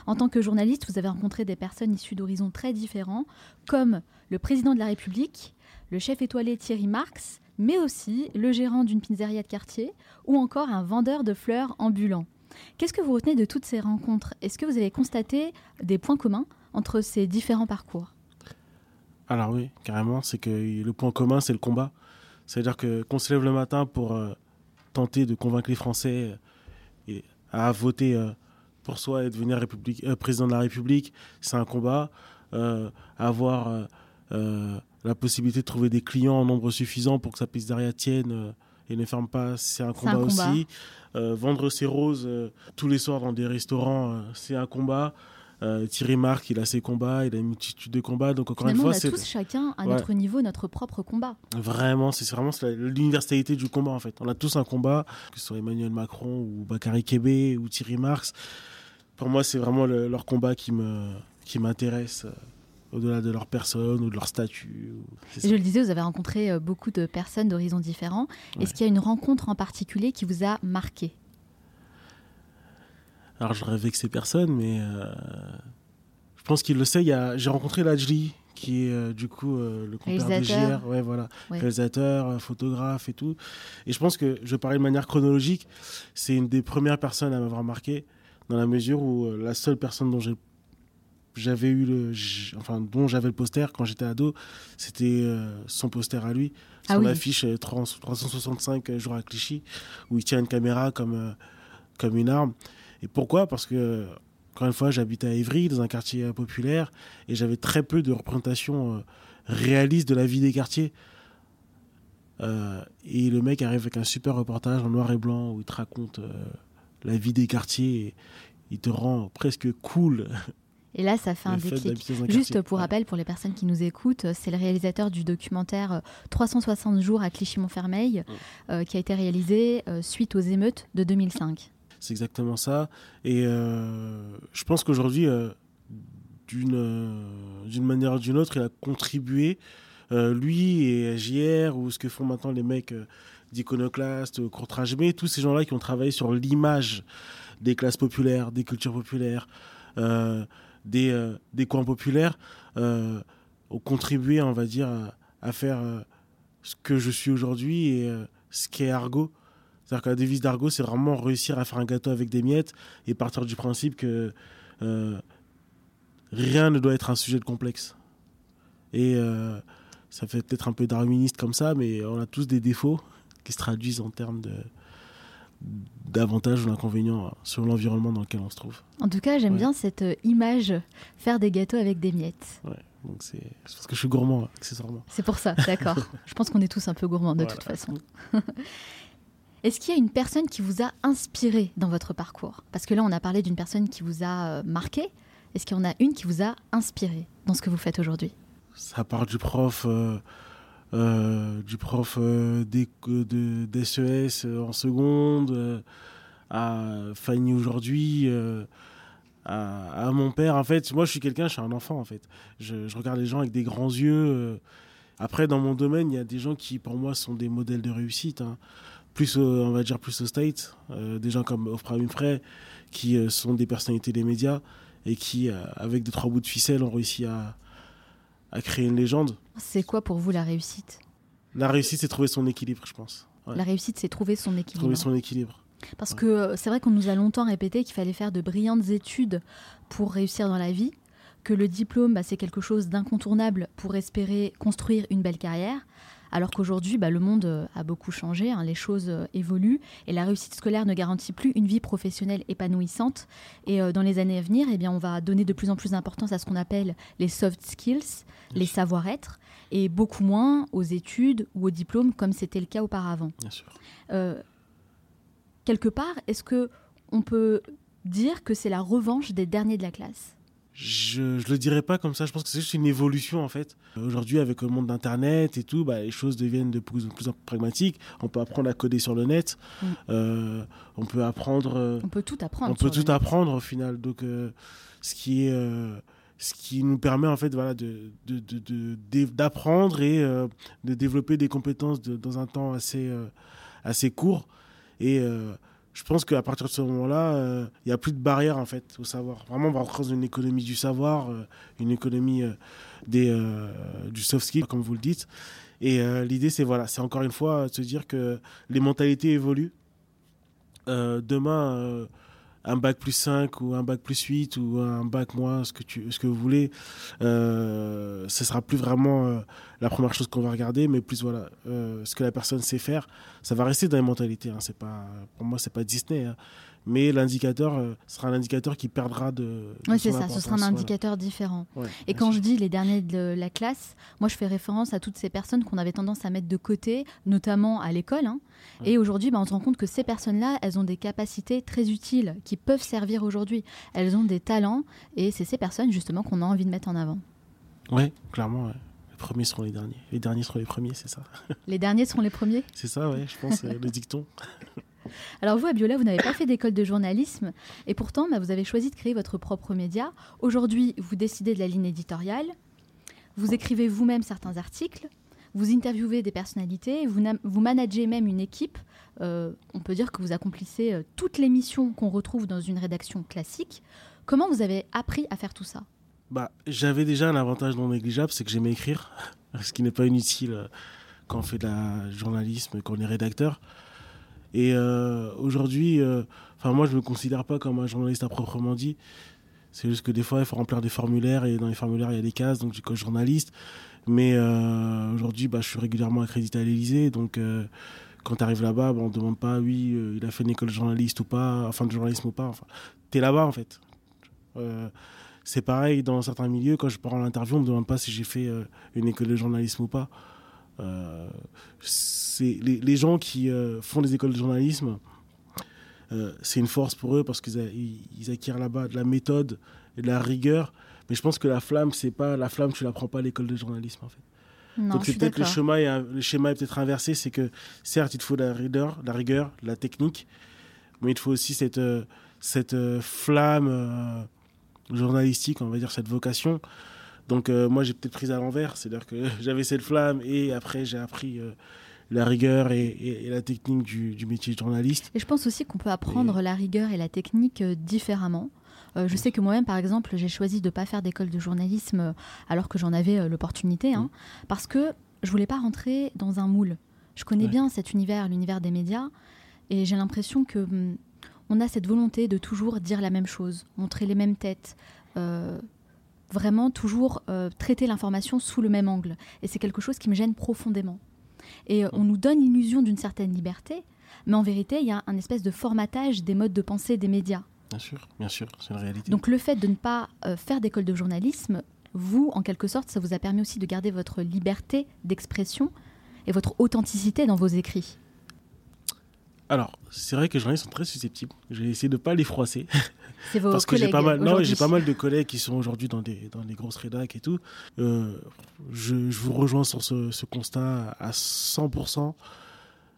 Speaker 1: En tant que journaliste, vous avez rencontré des personnes issues d'horizons très différents, comme le président de la République, le chef étoilé Thierry Marx, mais aussi le gérant d'une pizzeria de quartier ou encore un vendeur de fleurs ambulant. Qu'est-ce que vous retenez de toutes ces rencontres? Est-ce que vous avez constaté des points communs entre ces différents parcours?
Speaker 2: Alors oui, carrément, c'est que le point commun, c'est le combat. C'est-à-dire que qu'on se lève le matin pour euh, tenter de convaincre les Français euh, à voter euh, pour soi et devenir république, euh, président de la République, c'est un combat. Euh, avoir euh, la possibilité de trouver des clients en nombre suffisant pour que sa pizzeria tienne et ne ferme pas, c'est un combat aussi. vendre ses roses tous les soirs dans des restaurants, c'est un combat. Thierry Marc, il a ses combats, il a une multitude de combats. Donc encore une fois,
Speaker 1: on a tous chacun à notre niveau notre propre combat.
Speaker 2: Vraiment, c'est vraiment l'universalité du combat en fait. On a tous un combat, que ce soit Emmanuel Macron ou Bakary Kébé ou Thierry Marx pour moi, c'est vraiment leur combat qui me qui m'intéresse euh, au-delà de leur personne ou de leur statut.
Speaker 1: Je le disais, vous avez rencontré euh, beaucoup de personnes d'horizons différents. Est-ce qu'il y a une rencontre en particulier qui vous a marqué?
Speaker 2: Alors, je rêvais que ces personnes, mais euh, je pense qu'il le sait. J'ai rencontré Lajli, qui est du coup le compère de JR, ouais, voilà, réalisateur, photographe et tout. Et je pense que, je parlais de manière chronologique, c'est une des premières personnes à m'avoir marqué dans la mesure où euh, la seule personne dont j'avais eu le enfin dont j'avais le poster quand j'étais ado c'était euh, son poster à lui. Ah son affiche 365 euh, jours à Clichy où il tient une caméra comme comme une arme. Et pourquoi? Parce que encore une fois j'habitais à Évry dans un quartier populaire et j'avais très peu de représentation réaliste de la vie des quartiers. Et le mec arrive avec un super reportage en noir et blanc où il te raconte la vie des quartiers, il te rend presque cool.
Speaker 1: Et là, ça fait un déclic. Juste pour rappel, pour les personnes qui nous écoutent, c'est le réalisateur du documentaire 360 jours à Clichy-Montfermeil, euh, qui a été réalisé euh, suite aux émeutes de 2005.
Speaker 2: C'est exactement ça. Et je pense qu'aujourd'hui, d'une d'une manière ou d'une autre, il a contribué, lui et JR, ou ce que font maintenant les mecs d'Iconoclast, Courtrage, mais tous ces gens-là qui ont travaillé sur l'image des classes populaires, des cultures populaires, des, des coins populaires, ont contribué, on va dire, à, faire ce que je suis aujourd'hui et ce qu'est Argo. C'est-à-dire que la devise d'Argo, c'est vraiment réussir à faire un gâteau avec des miettes et partir du principe que euh, rien ne doit être un sujet de complexe. Et euh, ça fait peut-être un peu darwiniste comme ça, mais on a tous des défauts qui se traduisent en termes de d'avantages ou d'inconvénients sur l'environnement dans lequel on se trouve.
Speaker 1: En tout cas, j'aime bien cette euh, image, faire des gâteaux avec des miettes.
Speaker 2: Ouais, donc c'est parce que je suis gourmand, accessoirement.
Speaker 1: C'est pour ça, d'accord. je pense qu'on est tous un peu gourmands de toute façon. Est-ce qu'il y a une personne qui vous a inspiré dans votre parcours? Parce que là, on a parlé d'une personne qui vous a euh, marqué. Est-ce qu'il y en a une qui vous a inspiré dans ce que vous faites aujourd'hui?
Speaker 2: Ça part du prof, euh, euh, du prof d'SES en seconde, à Fanny aujourd'hui, à, mon père. En fait, moi, je suis quelqu'un, je suis un enfant, en fait. Je, regarde les gens avec des grands yeux. Après, dans mon domaine, il y a des gens qui, pour moi, sont des modèles de réussite. Hein plus on va dire plus au States, euh, des gens comme Oprah Winfrey qui euh, sont des personnalités des médias et qui, euh, avec deux trois bouts de ficelle, ont réussi à, à créer une légende.
Speaker 1: C'est quoi pour vous la réussite?
Speaker 2: La réussite, c'est trouver son équilibre, je pense.
Speaker 1: La réussite, c'est trouver son équilibre.
Speaker 2: Trouver son équilibre.
Speaker 1: Parce que c'est vrai qu'on nous a longtemps répété qu'il fallait faire de brillantes études pour réussir dans la vie, que le diplôme, bah, c'est quelque chose d'incontournable pour espérer construire une belle carrière. Alors qu'aujourd'hui, bah, le monde euh, a beaucoup changé, hein, les choses euh, évoluent et la réussite scolaire ne garantit plus une vie professionnelle épanouissante. Et euh, dans les années à venir, eh bien, on va donner de plus en plus d'importance à ce qu'on appelle les soft skills, les savoir-être, et beaucoup moins aux études ou aux diplômes comme c'était le cas auparavant.
Speaker 2: Bien sûr.
Speaker 1: quelque part, est-ce que on peut dire que c'est la revanche des derniers de la classe?
Speaker 2: Je ne le dirais pas comme ça. Je pense que c'est juste une évolution en fait. Aujourd'hui, avec le monde d'Internet et tout, bah, les choses deviennent de plus en plus pragmatiques. On peut apprendre à coder sur le net. Mm. Euh, on peut apprendre. Euh,
Speaker 1: on peut tout apprendre.
Speaker 2: On peut tout apprendre au final. Donc, euh, ce qui est ce qui nous permet en fait voilà de d'apprendre et de développer des compétences dans un temps assez assez court et je pense qu'à partir de ce moment-là, euh, il n'y a plus de barrière en fait au savoir. Vraiment, on va dans une économie du savoir, euh, une économie euh, des, du soft skill, comme vous le dites. Et l'idée, c'est voilà, c'est encore une fois de se dire que les mentalités évoluent. demain, un bac plus 5 ou un bac plus 8 ou un bac moins, ce que, tu, ce que vous voulez, euh, ce sera plus vraiment euh, la première chose qu'on va regarder, mais plus voilà, euh, ce que la personne sait faire. Ça va rester dans les mentalités. Hein, c'est pas, pour moi, c'est pas Disney. Hein mais l'indicateur euh, sera un indicateur qui perdra de.
Speaker 1: oui, c'est ça, ce sera un indicateur différent. et quand je dis les derniers de la classe, moi je fais référence à toutes ces personnes qu'on avait tendance à mettre de côté, notamment à l'école. Hein. Et aujourd'hui, bah, on se rend compte que ces personnes-là, elles ont des capacités très utiles qui peuvent servir aujourd'hui. Elles ont des talents et c'est ces personnes justement qu'on a envie de mettre en avant.
Speaker 2: Oui, clairement. Les premiers seront les derniers. Les derniers seront les premiers, c'est ça.
Speaker 1: Les derniers seront les premiers
Speaker 2: C'est ça, oui, je pense, le dicton.
Speaker 1: Alors vous, Abiola, vous n'avez pas fait d'école de journalisme et pourtant, bah, vous avez choisi de créer votre propre média. Aujourd'hui, vous décidez de la ligne éditoriale, vous écrivez vous-même certains articles, vous interviewez des personnalités, vous, managez même une équipe. Euh, on peut dire que vous accomplissez euh, toutes les missions qu'on retrouve dans une rédaction classique. Comment vous avez appris à faire tout ça?
Speaker 2: Bah, J'avais déjà un avantage non négligeable, c'est que j'aimais écrire, ce qui n'est pas inutile euh, quand on fait de la journalisme, quand on est rédacteur. Et euh, aujourd'hui, euh, enfin moi je me considère pas comme un journaliste à proprement dit. C'est juste que des fois il faut remplir des formulaires et dans les formulaires il y a des cases, donc je suis journaliste. Mais euh, aujourd'hui, bah, je suis régulièrement accrédité à l'Elysée, donc quand tu arrives là-bas, bah, on ne demande pas, oui, il a fait une école de journaliste ou pas, enfin de journalisme ou pas. Enfin, tu es là-bas en fait. c'est pareil dans certains milieux, quand je pars en interview, on me demande pas si j'ai fait une école de journalisme ou pas. Euh, c'est les, gens qui euh, font des écoles de journalisme, euh, c'est une force pour eux parce qu'ils ils acquièrent là-bas de la méthode et de la rigueur. Mais je pense que la flamme, c'est pas la flamme, tu la prends pas à l'école de journalisme en fait. Donc c'est peut-être le schéma, le schéma est peut-être inversé, c'est que certes il te faut de la rigueur, la rigueur, la technique, mais il faut aussi cette, cette flamme journalistique, on va dire cette vocation. Donc moi j'ai peut-être pris à l'envers, c'est-à-dire que j'avais cette flamme et après j'ai appris la rigueur et, la technique du, métier de journaliste.
Speaker 1: Et je pense aussi qu'on peut apprendre la rigueur et la technique différemment. Euh, je sais que moi-même, par exemple, j'ai choisi de ne pas faire d'école de journalisme euh, alors que j'en avais euh, l'opportunité, hein, parce que je voulais pas rentrer dans un moule. Je connais bien cet univers, l'univers des médias, et j'ai l'impression que mm, on a cette volonté de toujours dire la même chose, montrer les mêmes têtes, vraiment toujours traiter l'information sous le même angle. Et c'est quelque chose qui me gêne profondément. Et on nous donne l'illusion d'une certaine liberté, mais en vérité, il y a un espèce de formatage des modes de pensée des médias.
Speaker 2: Bien sûr, bien sûr, c'est une réalité.
Speaker 1: Donc le fait de ne pas euh, faire d'école de journalisme, vous, en quelque sorte, ça vous a permis aussi de garder votre liberté d'expression et votre authenticité dans vos écrits.
Speaker 2: Alors, c'est vrai que les journalistes sont très susceptibles. J'ai essayé de ne pas les froisser.
Speaker 1: C'est vos
Speaker 2: Parce
Speaker 1: que
Speaker 2: j'ai pas mal, non, j'ai pas mal de collègues qui sont aujourd'hui dans des dans les grosses rédacs et tout. Euh, je, je, vous rejoins sur ce, ce constat à 100%.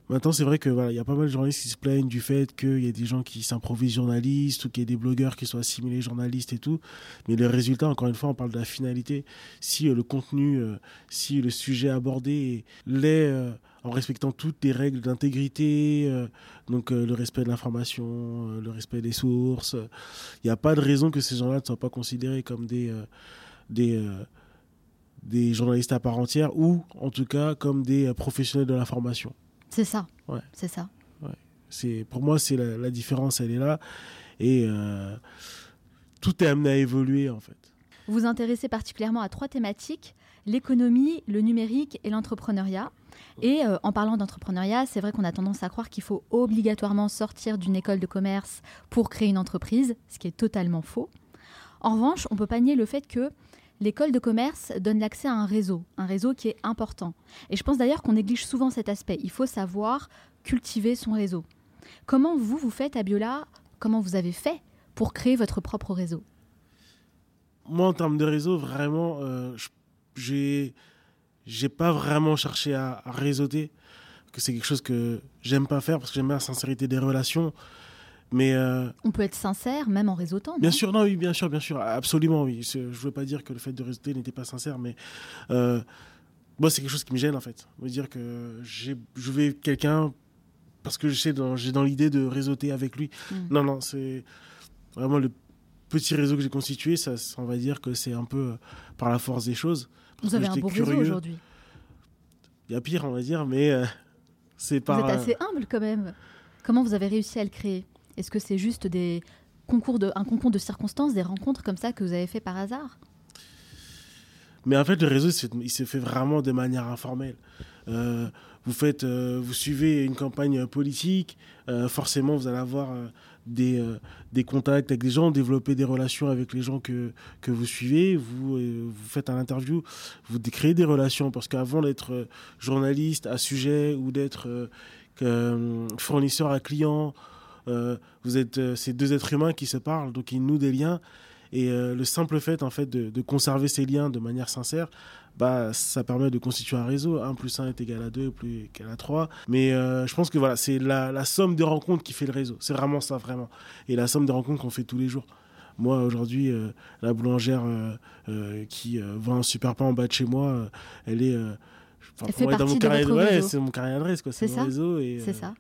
Speaker 2: Maintenant, c'est vrai que voilà, il y a pas mal de journalistes qui se plaignent du fait qu'il y a des gens qui s'improvisent journalistes ou qu'il y ait des blogueurs qui sont assimilés journalistes et tout. Mais le résultat, encore une fois, on parle de la finalité. Si euh, le contenu, euh, si le sujet abordé l'est en respectant toutes les règles d'intégrité, donc le respect de l'information, le respect des sources, il n'y a pas de raison que ces gens-là ne soient pas considérés comme des des des journalistes à part entière ou en tout cas comme des professionnels de l'information.
Speaker 1: C'est ça.
Speaker 2: Ouais.
Speaker 1: C'est ça.
Speaker 2: Ouais. C'est pour moi c'est la, différence elle est là et euh, tout est amené à évoluer en fait.
Speaker 1: Vous vous intéressez particulièrement à trois thématiques l'économie, le numérique et l'entrepreneuriat. Et euh, en parlant d'entrepreneuriat, c'est vrai qu'on a tendance à croire qu'il faut obligatoirement sortir d'une école de commerce pour créer une entreprise, ce qui est totalement faux. En revanche, on peut pas nier le fait que l'école de commerce donne l'accès à un réseau, un réseau qui est important. Et je pense d'ailleurs qu'on néglige souvent cet aspect. Il faut savoir cultiver son réseau. Comment vous, vous faites à Biola Comment vous avez fait pour créer votre propre réseau?
Speaker 2: Moi, en termes de réseau, vraiment, euh, j'ai j'ai pas vraiment cherché à, à réseauter, que c'est quelque chose que j'aime pas faire parce que j'aime bien la sincérité des relations. Mais euh,
Speaker 1: on peut être sincère même en réseautant.
Speaker 2: Bien sûr, non, oui, bien sûr, bien sûr, absolument, oui. Je ne veux pas dire que le fait de réseauter n'était pas sincère, mais euh, moi, c'est quelque chose qui me gêne en fait. Me dire que je vais quelqu'un parce que j'ai dans, dans l'idée de réseauter avec lui. Hmm. Non, non, c'est vraiment le petit réseau que j'ai constitué. Ça, on va dire que c'est un peu euh, par la force des choses.
Speaker 1: Vous avez un bon réseau aujourd'hui.
Speaker 2: Il y a pire, on va dire, mais c'est pas.
Speaker 1: Vous êtes assez humble quand même. Comment vous avez réussi à le créer? Est-ce que c'est juste des concours de, un concours de circonstances, des rencontres comme ça que vous avez fait par hasard?
Speaker 2: Mais en fait, le réseau, il se fait vraiment de manière informelle. Euh, vous, faites, euh, vous suivez une campagne politique, euh, forcément, vous allez avoir des, des contacts avec des gens, développer des relations avec les gens que, que vous suivez. Vous, vous faites un interview, vous créez des relations. Parce qu'avant d'être journaliste à sujet ou d'être fournisseur à client, euh, vous êtes euh, ces deux êtres humains qui se parlent, donc ils nouent des liens. Et euh, le simple fait, en fait, de, conserver ces liens de manière sincère, bah, ça permet de constituer un réseau. 1 plus 1 est égal à 2, plus égal à 3. Mais je pense que voilà, c'est la, somme des rencontres qui fait le réseau. C'est vraiment ça, vraiment. Et la somme des rencontres qu'on fait tous les jours. Moi, aujourd'hui, la boulangère qui vend un super pain en bas de chez moi, elle est.
Speaker 1: elle fait partie dans mon carré
Speaker 2: de c'est mon carré d'adresse, quoi. C'est mon réseau.
Speaker 1: C'est ça.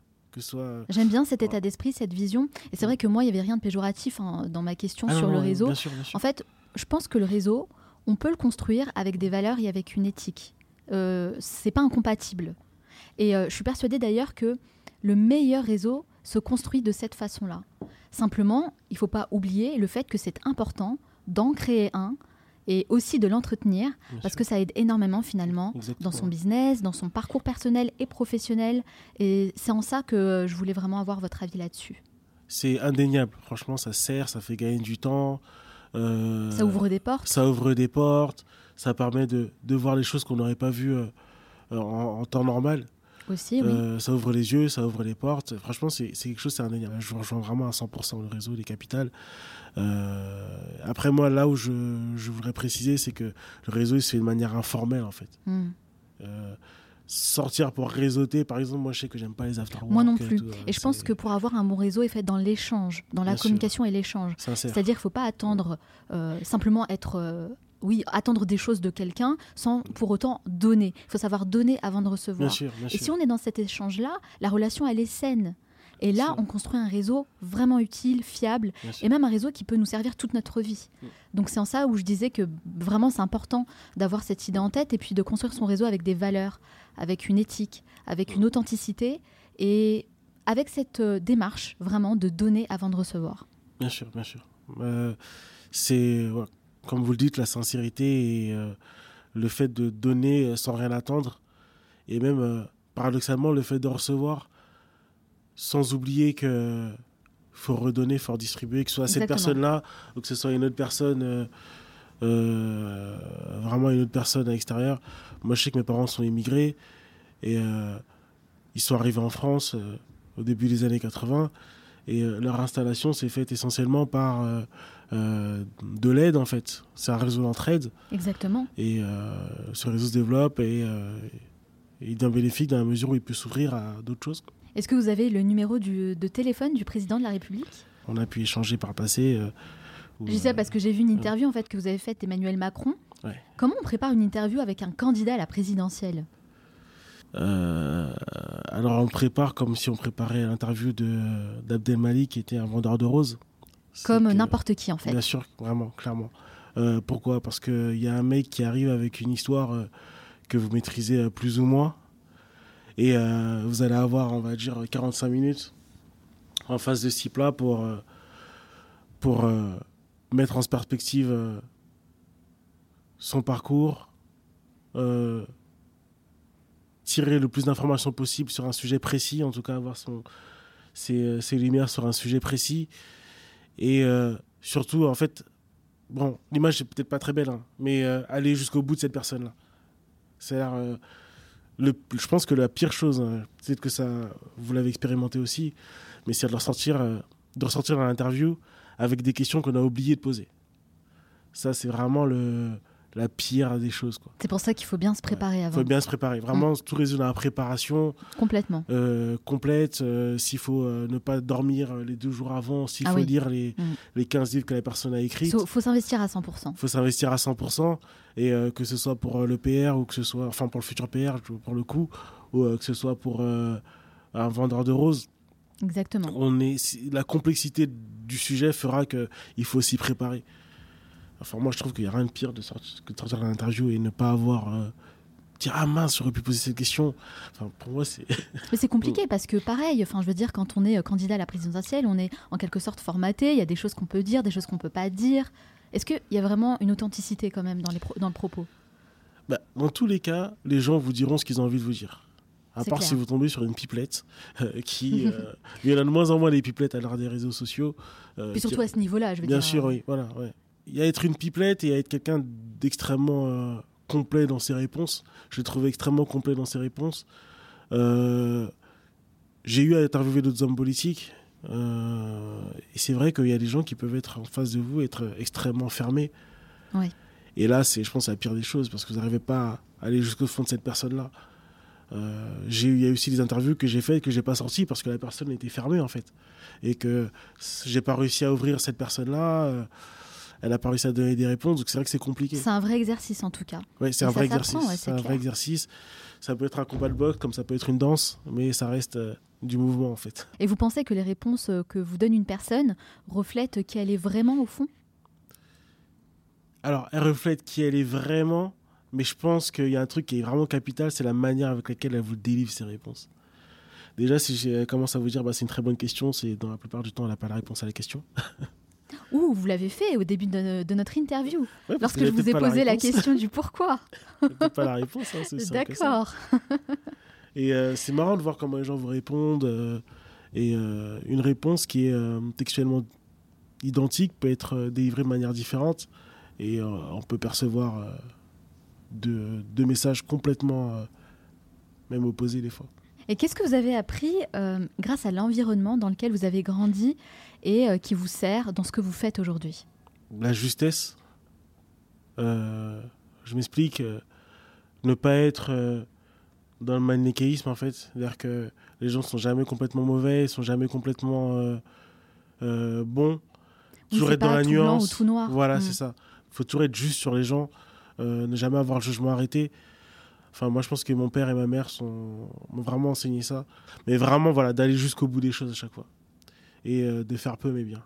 Speaker 2: Euh,
Speaker 1: J'aime bien cet état d'esprit, cette vision. Et c'est vrai que moi, il n'y avait rien de péjoratif hein, dans ma question ah sur le réseau. En fait, je pense que le réseau, on peut le construire avec des valeurs et avec une éthique. Euh, c'est pas incompatible. Et euh, je suis persuadée d'ailleurs que le meilleur réseau se construit de cette façon-là. Simplement, il ne faut pas oublier le fait que c'est important d'en créer un, et aussi de l'entretenir parce que ça aide énormément finalement dans son business, dans son parcours personnel et professionnel. Et c'est en ça que je voulais vraiment avoir votre avis là-dessus.
Speaker 2: C'est indéniable. Franchement, ça sert, ça fait gagner du temps.
Speaker 1: Euh, ça ouvre des portes.
Speaker 2: Ça ouvre des portes. Ça permet de, de voir les choses qu'on n'aurait pas vues euh, en, temps normal.
Speaker 1: Aussi, oui. Euh,
Speaker 2: ça ouvre les yeux, ça ouvre les portes. Franchement, c'est quelque chose, c'est indéniable. Je rejoins vraiment à 100% le réseau des capitales. Euh, après, moi, là où je, je voudrais préciser, c'est que le réseau, il se fait de manière informelle, en fait. Euh, sortir pour réseauter. Par exemple, moi, je sais que j'aime pas les after
Speaker 1: Moi non plus. et je pense que pour avoir un bon réseau est fait dans l'échange, dans la communication et l'échange. C'est-à-dire qu'il ne faut pas attendre euh, simplement être. Euh, oui, attendre des choses de quelqu'un sans pour autant donner. Il faut savoir donner avant de recevoir. et si on est dans cet échange-là, la relation, elle est saine. Et là, on construit un réseau vraiment utile, fiable, et même un réseau qui peut nous servir toute notre vie. Mm. Donc c'est en ça où je disais que vraiment c'est important d'avoir cette idée en tête et puis de construire son réseau avec des valeurs, avec une éthique, avec une authenticité et avec cette euh, démarche vraiment de donner avant de recevoir.
Speaker 2: Bien sûr, bien sûr. Euh, c'est, comme vous le dites, la sincérité et euh, le fait de donner sans rien attendre. Et même, paradoxalement, le fait de recevoir sans oublier que faut redonner, il faut redistribuer, que ce soit cette personne-là ou que ce soit une autre personne, euh, euh, vraiment une autre personne à l'extérieur. Moi, je sais que mes parents sont immigrés et euh, ils sont arrivés en France au début des années 80 et leur installation s'est faite essentiellement par de l'aide en fait. C'est un réseau d'entraide.
Speaker 1: Exactement.
Speaker 2: Et ce réseau se développe et, il devient bénéfique dans la mesure où il peut s'ouvrir à d'autres choses.
Speaker 1: Est-ce que vous avez le numéro de téléphone du président de la République?
Speaker 2: On a pu échanger par le passé.
Speaker 1: Euh, je dis ça parce que j'ai vu une interview en fait que vous avez faite Emmanuel Macron. Comment on prépare une interview avec un candidat à la présidentielle?
Speaker 2: Euh, alors on prépare comme si on préparait l'interview d'Abdel Malik qui était un vendeur de roses.
Speaker 1: Comme n'importe qui en fait.
Speaker 2: Bien sûr, vraiment, clairement. Euh, pourquoi? Parce qu'il y a un mec qui arrive avec une histoire que vous maîtrisez plus ou moins et euh, vous allez avoir, on va dire, 45 minutes en face de ce type-là pour, euh, pour euh, mettre en perspective son parcours, tirer le plus d'informations possible sur un sujet précis, en tout cas avoir son, ses, ses lumières sur un sujet précis. Et surtout, en fait, bon, l'image n'est peut-être pas très belle, hein, mais aller jusqu'au bout de cette personne-là. C'est-à-dire je pense que la pire chose, hein, peut-être que ça, vous l'avez expérimenté aussi, mais c'est de ressortir, euh, de ressortir dans l'interview avec des questions qu'on a oublié de poser. Ça, c'est vraiment le, la pire des choses.
Speaker 1: C'est pour ça qu'il faut bien se préparer avant.
Speaker 2: Il faut bien se préparer. Vraiment, mm. tout réside dans la préparation.
Speaker 1: Complètement.
Speaker 2: Euh, complète. Euh, s'il faut euh, ne pas dormir les deux jours avant, s'il ah faut lire les, mm. les 15 livres que la personne a écrits.
Speaker 1: Il faut, s'investir à 100%.
Speaker 2: Il faut s'investir à 100%. Et que ce soit pour le PR ou que ce soit, enfin pour le futur PR, pour le coup, ou que ce soit pour un vendeur de roses.
Speaker 1: Exactement.
Speaker 2: On est, la complexité du sujet fera qu'il faut s'y préparer. Enfin, moi, je trouve qu'il n'y a rien de pire de sortir, que de sortir dans l'interview et ne pas avoir. Euh, dire ah mince, j'aurais pu poser cette question. Enfin, pour moi, c'est.
Speaker 1: Mais c'est compliqué parce que, pareil, enfin, je veux dire, quand on est euh, candidat à la présidentielle, on est en quelque sorte formaté. Il y a des choses qu'on peut dire, des choses qu'on ne peut pas dire. Est-ce qu'il y a vraiment une authenticité quand même dans, les dans le propos?
Speaker 2: Bah, Dans tous les cas, les gens vous diront ce qu'ils ont envie de vous dire. À part si vous tombez sur une pipelette euh, qui. il y en a de moins en moins les pipelettes à l'heure des réseaux sociaux.
Speaker 1: Puis surtout à ce niveau-là, je veux
Speaker 2: bien
Speaker 1: dire.
Speaker 2: Bien sûr, oui. Voilà, ouais y a être une pipelette et il y a être quelqu'un d'extrêmement euh, complet dans ses réponses. Je l'ai trouvé extrêmement complet dans ses réponses. Euh, j'ai eu à interviewer d'autres hommes politiques. Euh, et c'est vrai qu'il y a des gens qui peuvent être en face de vous, être extrêmement fermés. Et là, c'est, je pense, la pire des choses parce que vous n'arrivez pas à aller jusqu'au fond de cette personne-là. j'ai il y a aussi des interviews que j'ai faites que j'ai pas sorties parce que la personne était fermée en fait et que j'ai pas réussi à ouvrir cette personne-là elle a pas réussi à donner des réponses, donc c'est vrai que c'est compliqué.
Speaker 1: C'est un vrai exercice en tout cas.
Speaker 2: Oui, c'est un vrai exercice. c'est un vrai exercice. Ça peut être un combat de boxe, comme ça peut être une danse, mais ça reste euh, du mouvement en fait.
Speaker 1: Et vous pensez que les réponses euh, que vous donne une personne reflètent qui elle est vraiment au fond?
Speaker 2: Alors, elle reflète qui elle est vraiment, mais je pense qu'il y a un truc qui est vraiment capital, c'est la manière avec laquelle elle vous délivre ses réponses. Déjà, si je commence à vous dire, bah, c'est une très bonne question, c'est dans la plupart du temps, elle n'a pas la réponse à la question.
Speaker 1: Ouh, vous l'avez fait au début de, notre interview, lorsque je vous ai posé la, question du pourquoi.
Speaker 2: pas la réponse, hein, c'est
Speaker 1: D'accord.
Speaker 2: Et euh, c'est marrant de voir comment les gens vous répondent. Euh, et euh, une réponse qui est textuellement identique peut être délivrée de manière différente. Et on peut percevoir deux, deux, messages complètement même opposés des fois.
Speaker 1: Et qu'est-ce que vous avez appris grâce à l'environnement dans lequel vous avez grandi et euh, qui vous sert dans ce que vous faites aujourd'hui
Speaker 2: La justesse. Euh, je m'explique. Euh, ne pas être dans le manichéisme en fait. C'est-à-dire que les gens sont jamais complètement mauvais, ils sont jamais complètement euh, euh, bons. Toujours être dans la nuance.
Speaker 1: tout noir.
Speaker 2: Voilà,
Speaker 1: Mm.
Speaker 2: c'est ça. Il faut toujours être juste sur les gens, euh, ne jamais avoir le jugement arrêté. Enfin, moi, je pense que mon père et ma mère sont m'ont vraiment enseigné ça. Mais vraiment, voilà, d'aller jusqu'au bout des choses à chaque fois et euh, de faire peu mais bien.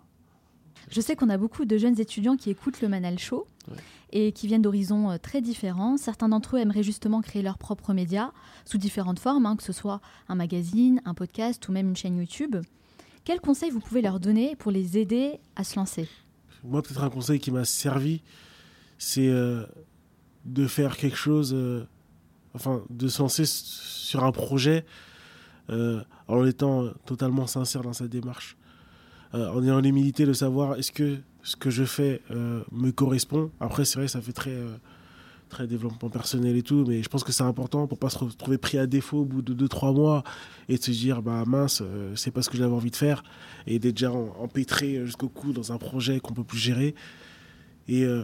Speaker 1: Je sais qu'on a beaucoup de jeunes étudiants qui écoutent le Manal Show
Speaker 2: Ouais.
Speaker 1: et qui viennent d'horizons euh, très différents. Certains d'entre eux aimeraient justement créer leur propre média sous différentes formes, hein, que ce soit un magazine, un podcast ou même une chaîne YouTube. Quels conseils vous pouvez leur donner pour les aider à se lancer?
Speaker 2: Moi, peut-être un conseil qui m'a servi, c'est euh, de faire quelque chose, euh, enfin, de se lancer sur un projet euh, en étant totalement sincère dans sa démarche. Euh, en ayant l'humilité de savoir est-ce que ce que je fais euh, me correspond? Après, c'est vrai, ça fait très, euh, très développement personnel et tout, mais je pense que c'est important pour pas se retrouver pris à défaut au bout de 2-3 mois et de se dire, bah mince, euh, c'est pas ce que j'avais envie de faire, et d'être déjà empêtré jusqu'au cou dans un projet qu'on peut plus gérer. Et euh,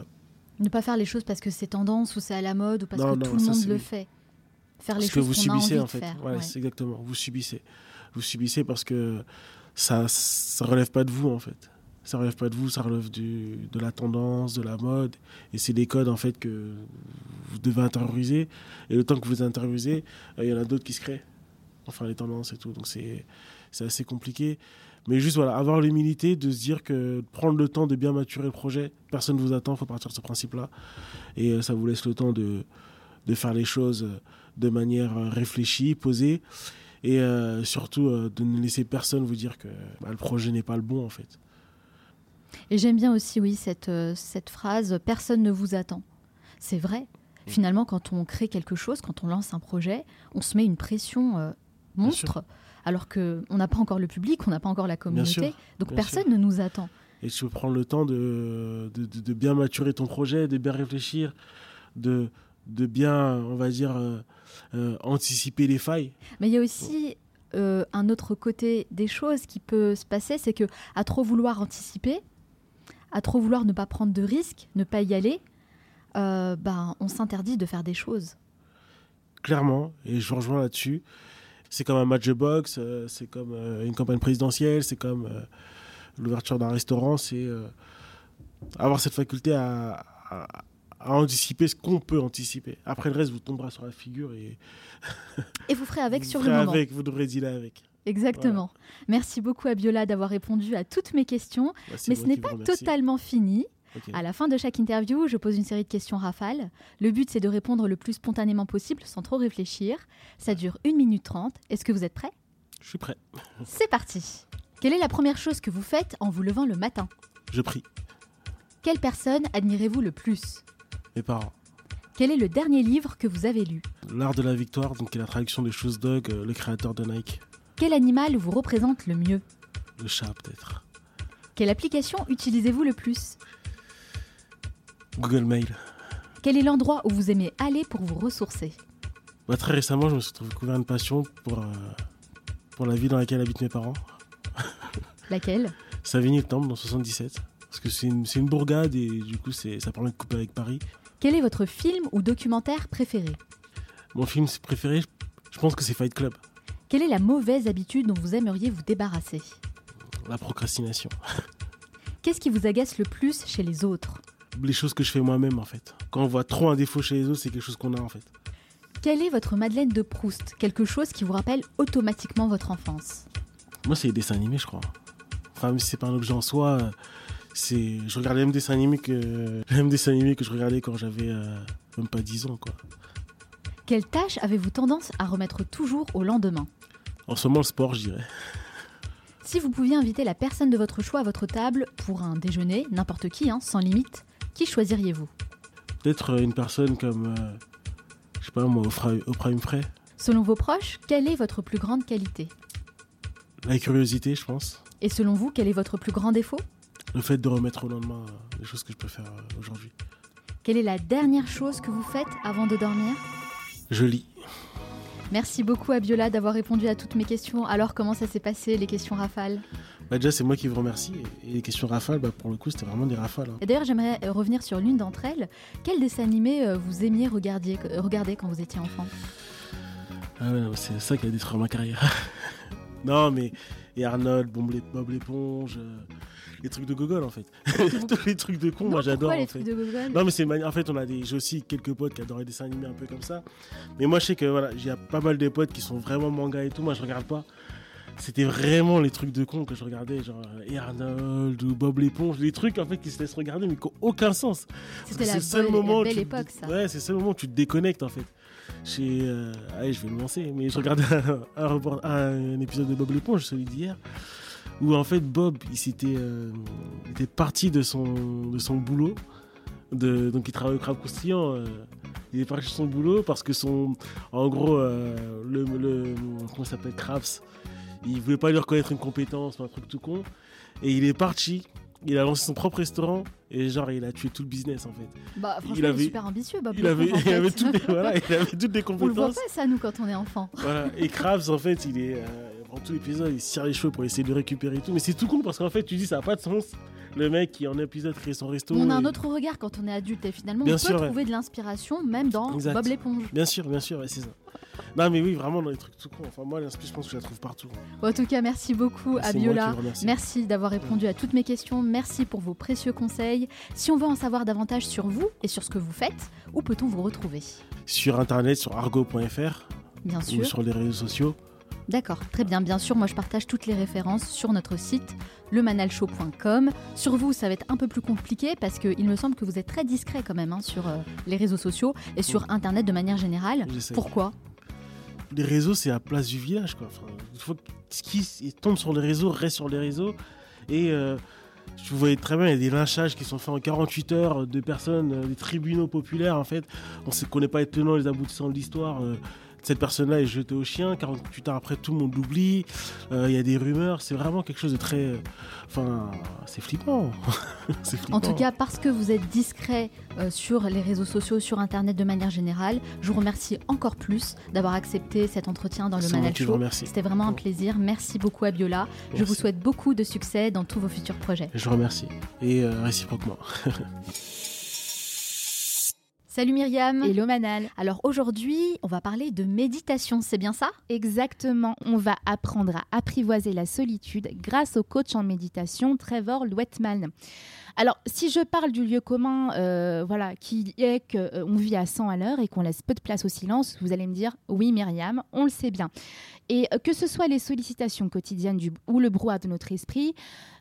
Speaker 1: Ne pas faire les choses parce que c'est tendance ou c'est à la mode ou parce
Speaker 2: Non,
Speaker 1: que
Speaker 2: non,
Speaker 1: tout le monde le fait. Faire les
Speaker 2: parce que
Speaker 1: choses
Speaker 2: vous
Speaker 1: a envie
Speaker 2: subissez en fait.
Speaker 1: ouais.
Speaker 2: c'est exactement. Vous subissez. Vous subissez parce que ça, ça relève pas de vous en fait. Ça relève pas de vous, ça relève du, de la tendance, de la mode. Et c'est des codes en fait que vous devez intérioriser. Et le temps que vous intériorisez, euh, il y en a d'autres qui se créent. Enfin, les tendances et tout. Donc c'est assez compliqué. Mais juste voilà, avoir l'humilité de se dire que prendre le temps de bien maturer le projet, personne ne vous attend, il faut partir de ce principe-là. Et euh, ça vous laisse le temps de, de faire les choses de manière euh, réfléchie, posée. Et euh, surtout euh, de ne laisser personne vous dire que bah, le projet n'est pas le bon en fait.
Speaker 1: Et j'aime bien aussi, oui, cette, euh, cette phrase personne ne vous attend. C'est vrai.
Speaker 2: Mm.
Speaker 1: Finalement, quand on crée quelque chose, quand on lance un projet, on se met une pression monstre, alors qu'on n'a pas encore le public, on n'a pas encore la communauté.
Speaker 2: sûr,
Speaker 1: donc
Speaker 2: bien
Speaker 1: personne ne nous attend.
Speaker 2: Et tu prendre le temps de, de- de bien maturer ton projet, de bien réfléchir, de, de bien, on va dire, euh, euh, anticiper les failles.
Speaker 1: Mais il y a aussi euh, un autre côté des choses qui peut se passer, c'est que à trop vouloir anticiper, à trop vouloir ne pas prendre de risques, ne pas y aller, ben, on s'interdit de faire des choses.
Speaker 2: Clairement, et je rejoins là-dessus. C'est comme un match de boxe, c'est comme une campagne présidentielle, c'est comme l'ouverture d'un restaurant, c'est avoir cette faculté à, à- à anticiper ce qu'on peut anticiper. Après le reste, vous tomberez sur la figure et
Speaker 1: Et vous ferez avec
Speaker 2: vous
Speaker 1: sur le
Speaker 2: ferez
Speaker 1: moment.
Speaker 2: avec, vous devrez dealer avec.
Speaker 1: Exactement. Merci beaucoup Abiola d'avoir répondu à toutes mes questions.
Speaker 2: Bah,
Speaker 1: Mais ce n'est pas totalement fini.
Speaker 2: Ok.
Speaker 1: À la fin de chaque interview, je pose une série de questions rafales. Le but, c'est de répondre le plus spontanément possible sans trop réfléchir. Ça dure 1 minute 30. Est-ce que vous êtes prêts?
Speaker 2: Je suis prêt.
Speaker 1: C'est parti. Quelle est la première chose que vous faites en vous levant le matin?
Speaker 2: Je prie.
Speaker 1: Quelle personne admirez-vous le plus?
Speaker 2: Mes parents.
Speaker 1: Quel est le dernier livre que vous avez lu
Speaker 2: L'art de la victoire, donc est la traduction de Shoes Dog, euh, le créateur de Nike.
Speaker 1: Quel animal vous représente le mieux
Speaker 2: Le chat, peut-être.
Speaker 1: Quelle application utilisez-vous le plus
Speaker 2: Google Mail.
Speaker 1: Quel est l'endroit où vous aimez aller pour vous ressourcer
Speaker 2: Bah, très récemment, je me suis découvert une passion pour, euh, pour la ville dans laquelle habitent mes parents.
Speaker 1: Laquelle
Speaker 2: Savigny-le-Temple, dans 77. Parce que c'est une, bourgade et du coup, ça permet de couper avec Paris.
Speaker 1: Quel est votre film ou documentaire préféré?
Speaker 2: Mon film préféré, je- pense que c'est Fight Club.
Speaker 1: Quelle est la mauvaise habitude dont vous aimeriez vous débarrasser?
Speaker 2: La procrastination.
Speaker 1: Qu'est-ce qui vous agace le plus chez les autres?
Speaker 2: Les choses que je fais moi-même, en fait. Quand on voit trop un défaut chez les autres, c'est quelque chose qu'on a, en fait.
Speaker 1: Quelle est votre Madeleine de Proust? Quelque chose qui vous rappelle automatiquement votre enfance?
Speaker 2: Moi, c'est les dessins animés, je crois. Enfin, même si c'est pas un objet en soi, euh, c'est... je regarde les mêmes dessins animés que, les mêmes dessins animés que je regardais quand j'avais euh, même pas 10 ans, quoi.
Speaker 1: Quelle tâche avez-vous tendance à remettre toujours au lendemain?
Speaker 2: En ce moment, le sport, je dirais.
Speaker 1: Si vous pouviez inviter la personne de votre choix à votre table pour un déjeuner, n'importe qui, hein, sans limite, qui choisiriez-vous?
Speaker 2: Peut-être euh, une personne comme, euh, je sais pas moi, Oprah, Oprah Winfrey.
Speaker 1: Selon vos proches, quelle est votre plus grande qualité?
Speaker 2: La curiosité, je pense.
Speaker 1: Et selon vous, quel est votre plus grand défaut?
Speaker 2: Le fait de remettre au lendemain euh, les choses que je peux faire euh, aujourd'hui.
Speaker 1: Quelle est la dernière chose que vous faites avant de dormir?
Speaker 2: Je lis.
Speaker 1: Merci beaucoup Abiola d'avoir répondu à toutes mes questions. Alors comment ça s'est passé les questions rafales?
Speaker 2: Bah déjà, c'est moi qui vous remercie. Et les questions rafales, bah, pour le coup, c'était vraiment des rafales. hein.
Speaker 1: Et d'ailleurs j'aimerais euh, revenir sur l'une d'entre elles. Quel dessin animé vous aimiez regarder, regarder quand vous étiez enfant?
Speaker 2: Ah ouais, c'est ça qui a détruit ma carrière. non, mais et Arnold, Bob l'éponge, euh, les trucs de Gogol en fait. Tous les trucs de con, moi j'adore en fait. non, mais c'est en fait, on a des j'ai aussi quelques potes qui adorent les dessins animés un peu comme ça. Mais moi je sais que voilà, j'ai pas mal de potes qui sont vraiment manga et tout, moi je regarde pas. C'était vraiment les trucs de con que je regardais, genre et Arnold ou Bob l'éponge, les trucs en fait qui se laissent regarder mais qui n'ont aucun sens.
Speaker 1: C'était la, seul moment belle époque ça.
Speaker 2: Ouais, c'est le seul moment où tu te déconnectes en fait. Euh, allez, je vais me lancer, mais je regardais un, épisode de Bob l'éponge, celui d'hier, où en fait Bob, il s'était euh, était parti de son, de son boulot, de, donc il travaille au crabe croustillant. Euh, il est parti de son boulot parce que son, en gros, le, le, comment s'appelle, Krabs, il voulait pas lui reconnaître une compétence, un truc tout con, et il est parti il a lancé son propre restaurant et genre il a tué tout le business en fait.
Speaker 1: Bah franchement il, avait, super ambitieux Bob.
Speaker 2: Il avait, il, avait toutes les, voilà, il avait toutes les compétences. On le
Speaker 1: voit pas ça nous quand on est enfant.
Speaker 2: Voilà. Et Krabs en fait il est euh, dans tout l'épisode il se tire les cheveux pour essayer de récupérer tout mais c'est tout con parce qu'en fait tu dis ça a pas de sens. Le mec qui en épisode crée son resto.
Speaker 1: On a un autre regard quand on est adulte et finalement on peut trouver de l'inspiration même dans Bob l'éponge.
Speaker 2: Bien sûr bien sûr c'est ça. Non, mais oui, vraiment dans les trucs tout con. Enfin, moi, l'inspiration, je pense que je la trouve partout.
Speaker 1: en tout cas, merci beaucoup à Biola. Merci d'avoir répondu à toutes mes questions. Merci pour vos précieux conseils. Si on veut en savoir davantage sur vous et sur ce que vous faites, où peut-on vous retrouver?
Speaker 2: Sur internet, sur argo.fr.
Speaker 1: Bien sûr.
Speaker 2: Ou sur les réseaux sociaux.
Speaker 1: D'accord, très bien. Bien sûr, moi je partage toutes les références sur notre site lemanalshow.com. Sur vous, ça va être un peu plus compliqué parce qu'il me semble que vous êtes très discret quand même hein, sur euh, les réseaux sociaux et sur Internet de manière générale. Pourquoi?
Speaker 2: Les réseaux, c'est la place du village. Quoi. faut que ce qui tombe sur les réseaux reste sur les réseaux. Et euh, vous voyez très bien, il y a des lynchages qui sont faits en 48 heures de personnes, euh, des tribunaux populaires. En fait, on ne connaît pas les tenants les aboutissants de l'histoire. Euh, cette personne-là est jetée au chien, 48 heures après tout le monde l'oublie, euh, il y a des rumeurs, c'est vraiment quelque chose de très... Enfin, c'est flippant.
Speaker 1: En tout cas, parce que vous êtes discret euh, sur les réseaux sociaux, sur Internet de manière générale, je vous remercie encore plus d'avoir accepté cet entretien dans le Show. C'était vraiment un plaisir. Merci beaucoup à Biola. Je vous souhaite beaucoup de succès dans tous vos futurs projets.
Speaker 2: Je vous remercie. Et euh, réciproquement.
Speaker 1: Salut Myriam.
Speaker 3: Hello Manal.
Speaker 1: Alors aujourd'hui, on va parler de méditation, c'est bien ça?
Speaker 3: Exactement. On va apprendre à apprivoiser la solitude grâce au coach en méditation Trevor Lwetman. Alors, si je parle du lieu commun, euh, voilà, qui est qu'on euh, vit à 100 à l'heure et qu'on laisse peu de place au silence, vous allez me dire, oui, Myriam, on le sait bien. Et euh, que ce soit les sollicitations quotidiennes du, ou le brouhaha de notre esprit,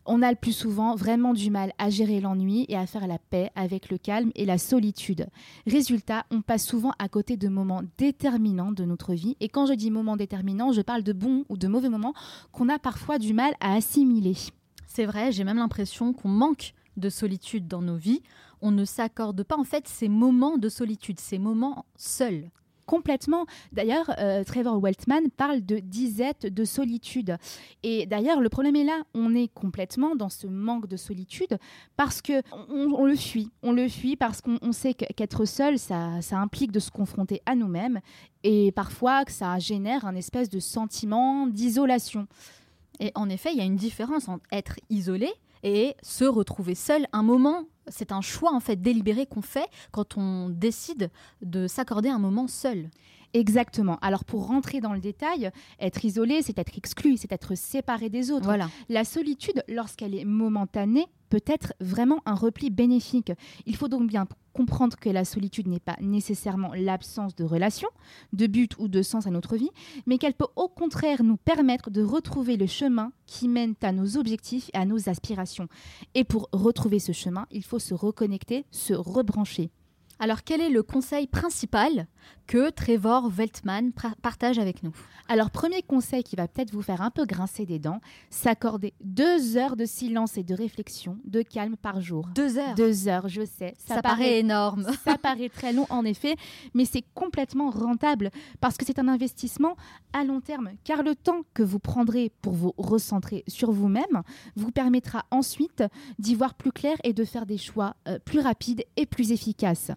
Speaker 3: on a le plus souvent vraiment du mal à gérer l'ennui et à faire la paix avec le calme et la solitude. Résultat, on passe souvent à côté de moments déterminants de notre vie. Et quand je dis moments déterminants, je parle de bons ou de mauvais moments qu'on a parfois du mal à assimiler.
Speaker 1: C'est vrai, j'ai même l'impression qu'on manque de solitude dans nos vies. On ne s'accorde pas en fait ces moments de solitude, ces moments seuls
Speaker 3: complètement. D'ailleurs, euh, Trevor Weltman parle de disette de solitude. Et d'ailleurs, le problème est là, on est complètement dans ce manque de solitude parce que on, le fuit. On le fuit parce qu'on sait qu'être seul, ça, ça implique de se confronter à nous-mêmes et parfois que ça génère un espèce de sentiment d'isolation.
Speaker 1: Et en effet, il y a une différence entre être isolé et se retrouver seul un moment c'est un choix en fait délibéré qu'on fait quand on décide de s'accorder un moment seul.
Speaker 3: Exactement. Alors pour rentrer dans le détail, être isolé, c'est être exclu, c'est être séparé des autres.
Speaker 1: Voilà.
Speaker 3: La solitude, lorsqu'elle est momentanée, peut être vraiment un repli bénéfique. Il faut donc bien comprendre que la solitude n'est pas nécessairement l'absence de relation, de but ou de sens à notre vie, mais qu'elle peut au contraire nous permettre de retrouver le chemin qui mène à nos objectifs et à nos aspirations. Et pour retrouver ce chemin, il faut se reconnecter, se rebrancher.
Speaker 1: Alors quel est le conseil principal que Trevor Veltman partage avec nous?
Speaker 3: Alors premier conseil qui va peut-être vous faire un peu grincer des dents, s'accorder deux heures de silence et de réflexion, de calme par jour.
Speaker 1: Deux heures?
Speaker 3: Deux heures, je sais.
Speaker 1: Ça, paraît, énorme.
Speaker 3: Ça paraît très long en effet, mais c'est complètement rentable parce que c'est un investissement à long terme, car le temps que vous prendrez pour vous recentrer sur vous-même vous permettra ensuite d'y voir plus clair et de faire des choix euh, plus rapides et plus efficaces.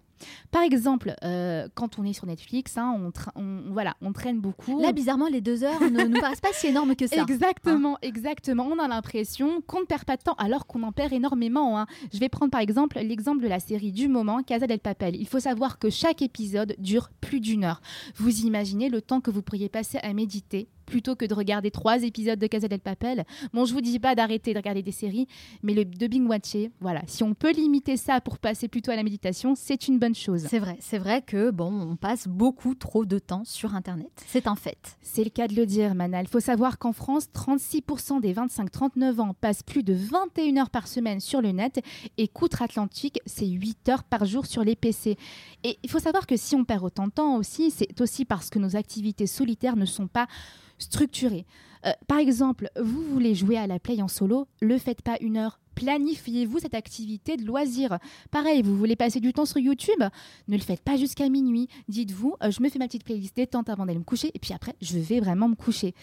Speaker 3: Par exemple, euh, quand on est sur Netflix, hein, on, voilà, on traîne beaucoup.
Speaker 1: Là, bizarrement, les deux heures ne nous paraissent pas si énormes que ça.
Speaker 3: Exactement, exactement. On a l'impression qu'on ne perd pas de temps alors qu'on en perd énormément. Hein. Je vais prendre par exemple l'exemple de la série du moment, Casa del Papel. Il faut savoir que chaque épisode dure plus d'une heure. Vous imaginez le temps que vous pourriez passer à méditer plutôt que de regarder trois épisodes de Casa del Papel. Bon, je vous dis pas d'arrêter de regarder des séries, mais le dubbing watché, voilà, si on peut limiter ça pour passer plutôt à la méditation, c'est une bonne chose.
Speaker 1: C'est vrai, c'est vrai que bon, on passe beaucoup trop de temps sur Internet. C'est un fait.
Speaker 3: C'est le cas de le dire, Manal. Il faut savoir qu'en France, 36% des 25-39 ans passent plus de 21 heures par semaine sur le net et qu'outre-Atlantique, c'est 8 heures par jour sur les PC. Et il faut savoir que si on perd autant de temps aussi, c'est aussi parce que nos activités solitaires ne sont pas structuré. Euh, par exemple, vous voulez jouer à la play en solo, le faites pas une heure. Planifiez-vous cette activité de loisir. Pareil, vous voulez passer du temps sur YouTube, ne le faites pas jusqu'à minuit. Dites-vous, euh, je me fais ma petite playlist détente avant d'aller me coucher, et puis après, je vais vraiment me coucher.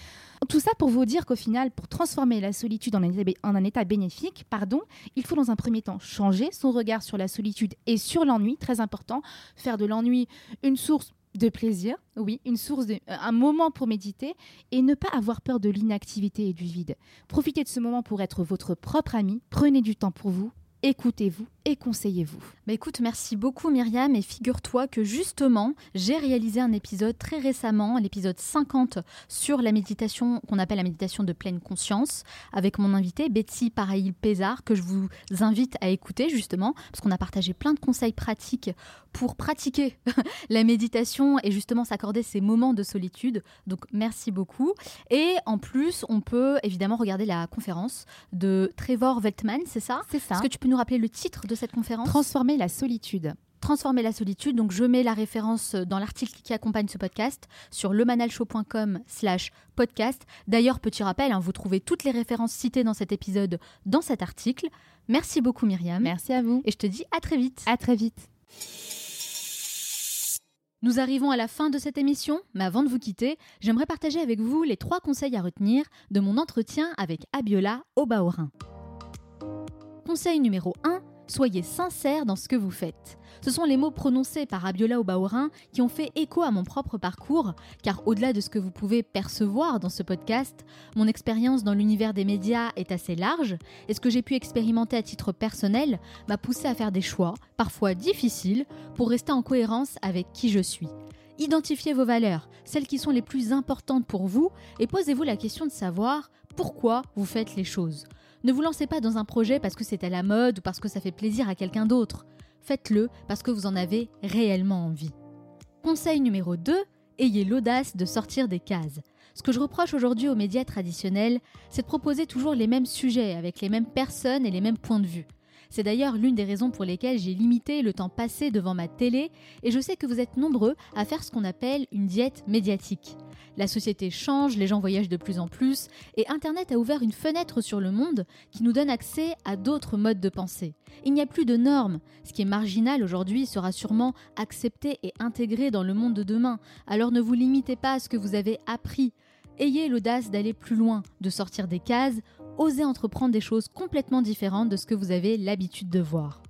Speaker 3: Tout ça pour vous dire qu'au final, pour transformer la solitude en un, en un état bénéfique, pardon, il faut dans un premier temps changer son regard sur la solitude et sur l'ennui, très important, faire de l'ennui une source de plaisir, oui, une source, de, un moment pour méditer et ne pas avoir peur de l'inactivité et du vide. Profitez de ce moment pour être votre propre ami, prenez du temps pour vous, écoutez-vous et conseillez-vous.
Speaker 1: Bah écoute, merci beaucoup Myriam et figure-toi que justement, j'ai réalisé un épisode très récemment, l'épisode 50 sur la méditation qu'on appelle la méditation de pleine conscience avec mon invité Betsy Paraïl Pézard que je vous invite à écouter justement parce qu'on a partagé plein de conseils pratiques pour pratiquer la méditation et justement s'accorder ces moments de solitude. Donc merci beaucoup et en plus, on peut évidemment regarder la conférence de Trevor Veltman, c'est ça?
Speaker 3: C'est ça.
Speaker 1: Est-ce que tu peux nous rappeler le titre de cette conférence
Speaker 3: Transformer la solitude.
Speaker 1: Transformer la solitude. Donc, je mets la référence dans l'article qui accompagne ce podcast sur lemanalshow.com slash podcast. D'ailleurs, petit rappel, hein, vous trouvez toutes les références citées dans cet épisode dans cet article. Merci beaucoup, Myriam.
Speaker 3: Merci à vous.
Speaker 1: Et je te dis à très vite.
Speaker 3: À très vite.
Speaker 1: Nous arrivons à la fin de cette émission, mais avant de vous quitter, j'aimerais partager avec vous les trois conseils à retenir de mon entretien avec Abiola Obaorin. Conseil numéro 1, Soyez sincère dans ce que vous faites. Ce sont les mots prononcés par Abiola Obaorin qui ont fait écho à mon propre parcours, car au-delà de ce que vous pouvez percevoir dans ce podcast, mon expérience dans l'univers des médias est assez large, et ce que j'ai pu expérimenter à titre personnel m'a poussé à faire des choix, parfois difficiles, pour rester en cohérence avec qui je suis. Identifiez vos valeurs, celles qui sont les plus importantes pour vous, et posez-vous la question de savoir pourquoi vous faites les choses. Ne vous lancez pas dans un projet parce que c'est à la mode ou parce que ça fait plaisir à quelqu'un d'autre. Faites-le parce que vous en avez réellement envie. Conseil numéro 2, ayez l'audace de sortir des cases. Ce que je reproche aujourd'hui aux médias traditionnels, c'est de proposer toujours les mêmes sujets avec les mêmes personnes et les mêmes points de vue. C'est d'ailleurs l'une des raisons pour lesquelles j'ai limité le temps passé devant ma télé et je sais que vous êtes nombreux à faire ce qu'on appelle une diète médiatique. La société change, les gens voyagent de plus en plus et Internet a ouvert une fenêtre sur le monde qui nous donne accès à d'autres modes de pensée. Il n'y a plus de normes. Ce qui est marginal aujourd'hui sera sûrement accepté et intégré dans le monde de demain. Alors ne vous limitez pas à ce que vous avez appris. Ayez l'audace d'aller plus loin, de sortir des cases, osez entreprendre des choses complètement différentes de ce que vous avez l'habitude de voir.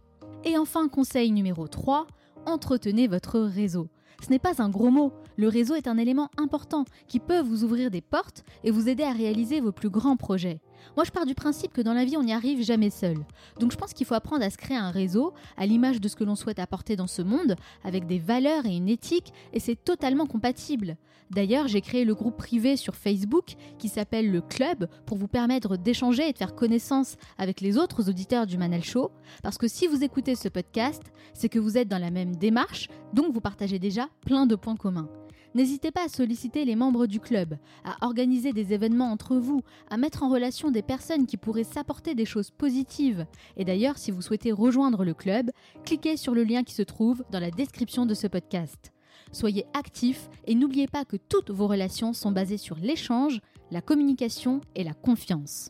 Speaker 1: Et enfin, conseil numéro 3, entretenez votre réseau. Ce n'est pas un gros mot, le réseau est un élément important qui peut vous ouvrir des portes et vous aider à réaliser vos plus grands projets. Moi, je pars du principe que dans la vie, on n'y arrive jamais seul. Donc, je pense qu'il faut apprendre à se créer un réseau à l'image de ce que l'on souhaite apporter dans ce monde, avec des valeurs et une éthique, et c'est totalement compatible. D'ailleurs, j'ai créé le groupe privé sur Facebook qui s'appelle le Club pour vous permettre d'échanger et de faire connaissance avec les autres auditeurs du Manal Show. Parce que si vous écoutez ce podcast, c'est que vous êtes dans la même démarche, donc vous partagez déjà plein de points communs. N'hésitez pas à solliciter les membres du club, à organiser des événements entre vous, à mettre en relation des personnes qui pourraient s'apporter des choses positives. Et d'ailleurs, si vous souhaitez rejoindre le club, cliquez sur le lien qui se trouve dans la description de ce podcast. Soyez actifs et n'oubliez pas que toutes vos relations sont basées sur l'échange, la communication et la confiance.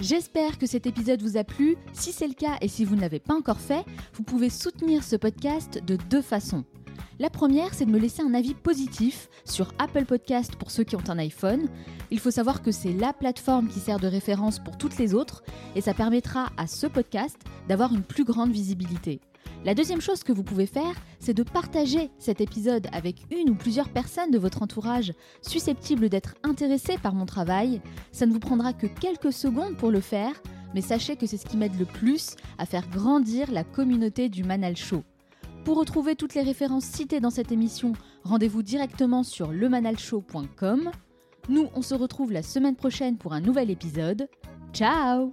Speaker 1: J'espère que cet épisode vous a plu. Si c'est le cas et si vous ne l'avez pas encore fait, vous pouvez soutenir ce podcast de deux façons. La première, c'est de me laisser un avis positif sur Apple Podcast pour ceux qui ont un iPhone. Il faut savoir que c'est la plateforme qui sert de référence pour toutes les autres et ça permettra à ce podcast d'avoir une plus grande visibilité. La deuxième chose que vous pouvez faire, c'est de partager cet épisode avec une ou plusieurs personnes de votre entourage susceptibles d'être intéressées par mon travail. Ça ne vous prendra que quelques secondes pour le faire, mais sachez que c'est ce qui m'aide le plus à faire grandir la communauté du Manal Show. Pour retrouver toutes les références citées dans cette émission, rendez-vous directement sur lemanalshow.com. Nous, on se retrouve la semaine prochaine pour un nouvel épisode. Ciao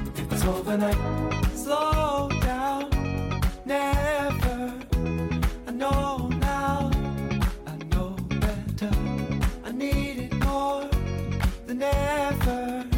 Speaker 4: overnight. Slow down, never. I know now, I know better. I need it more than ever.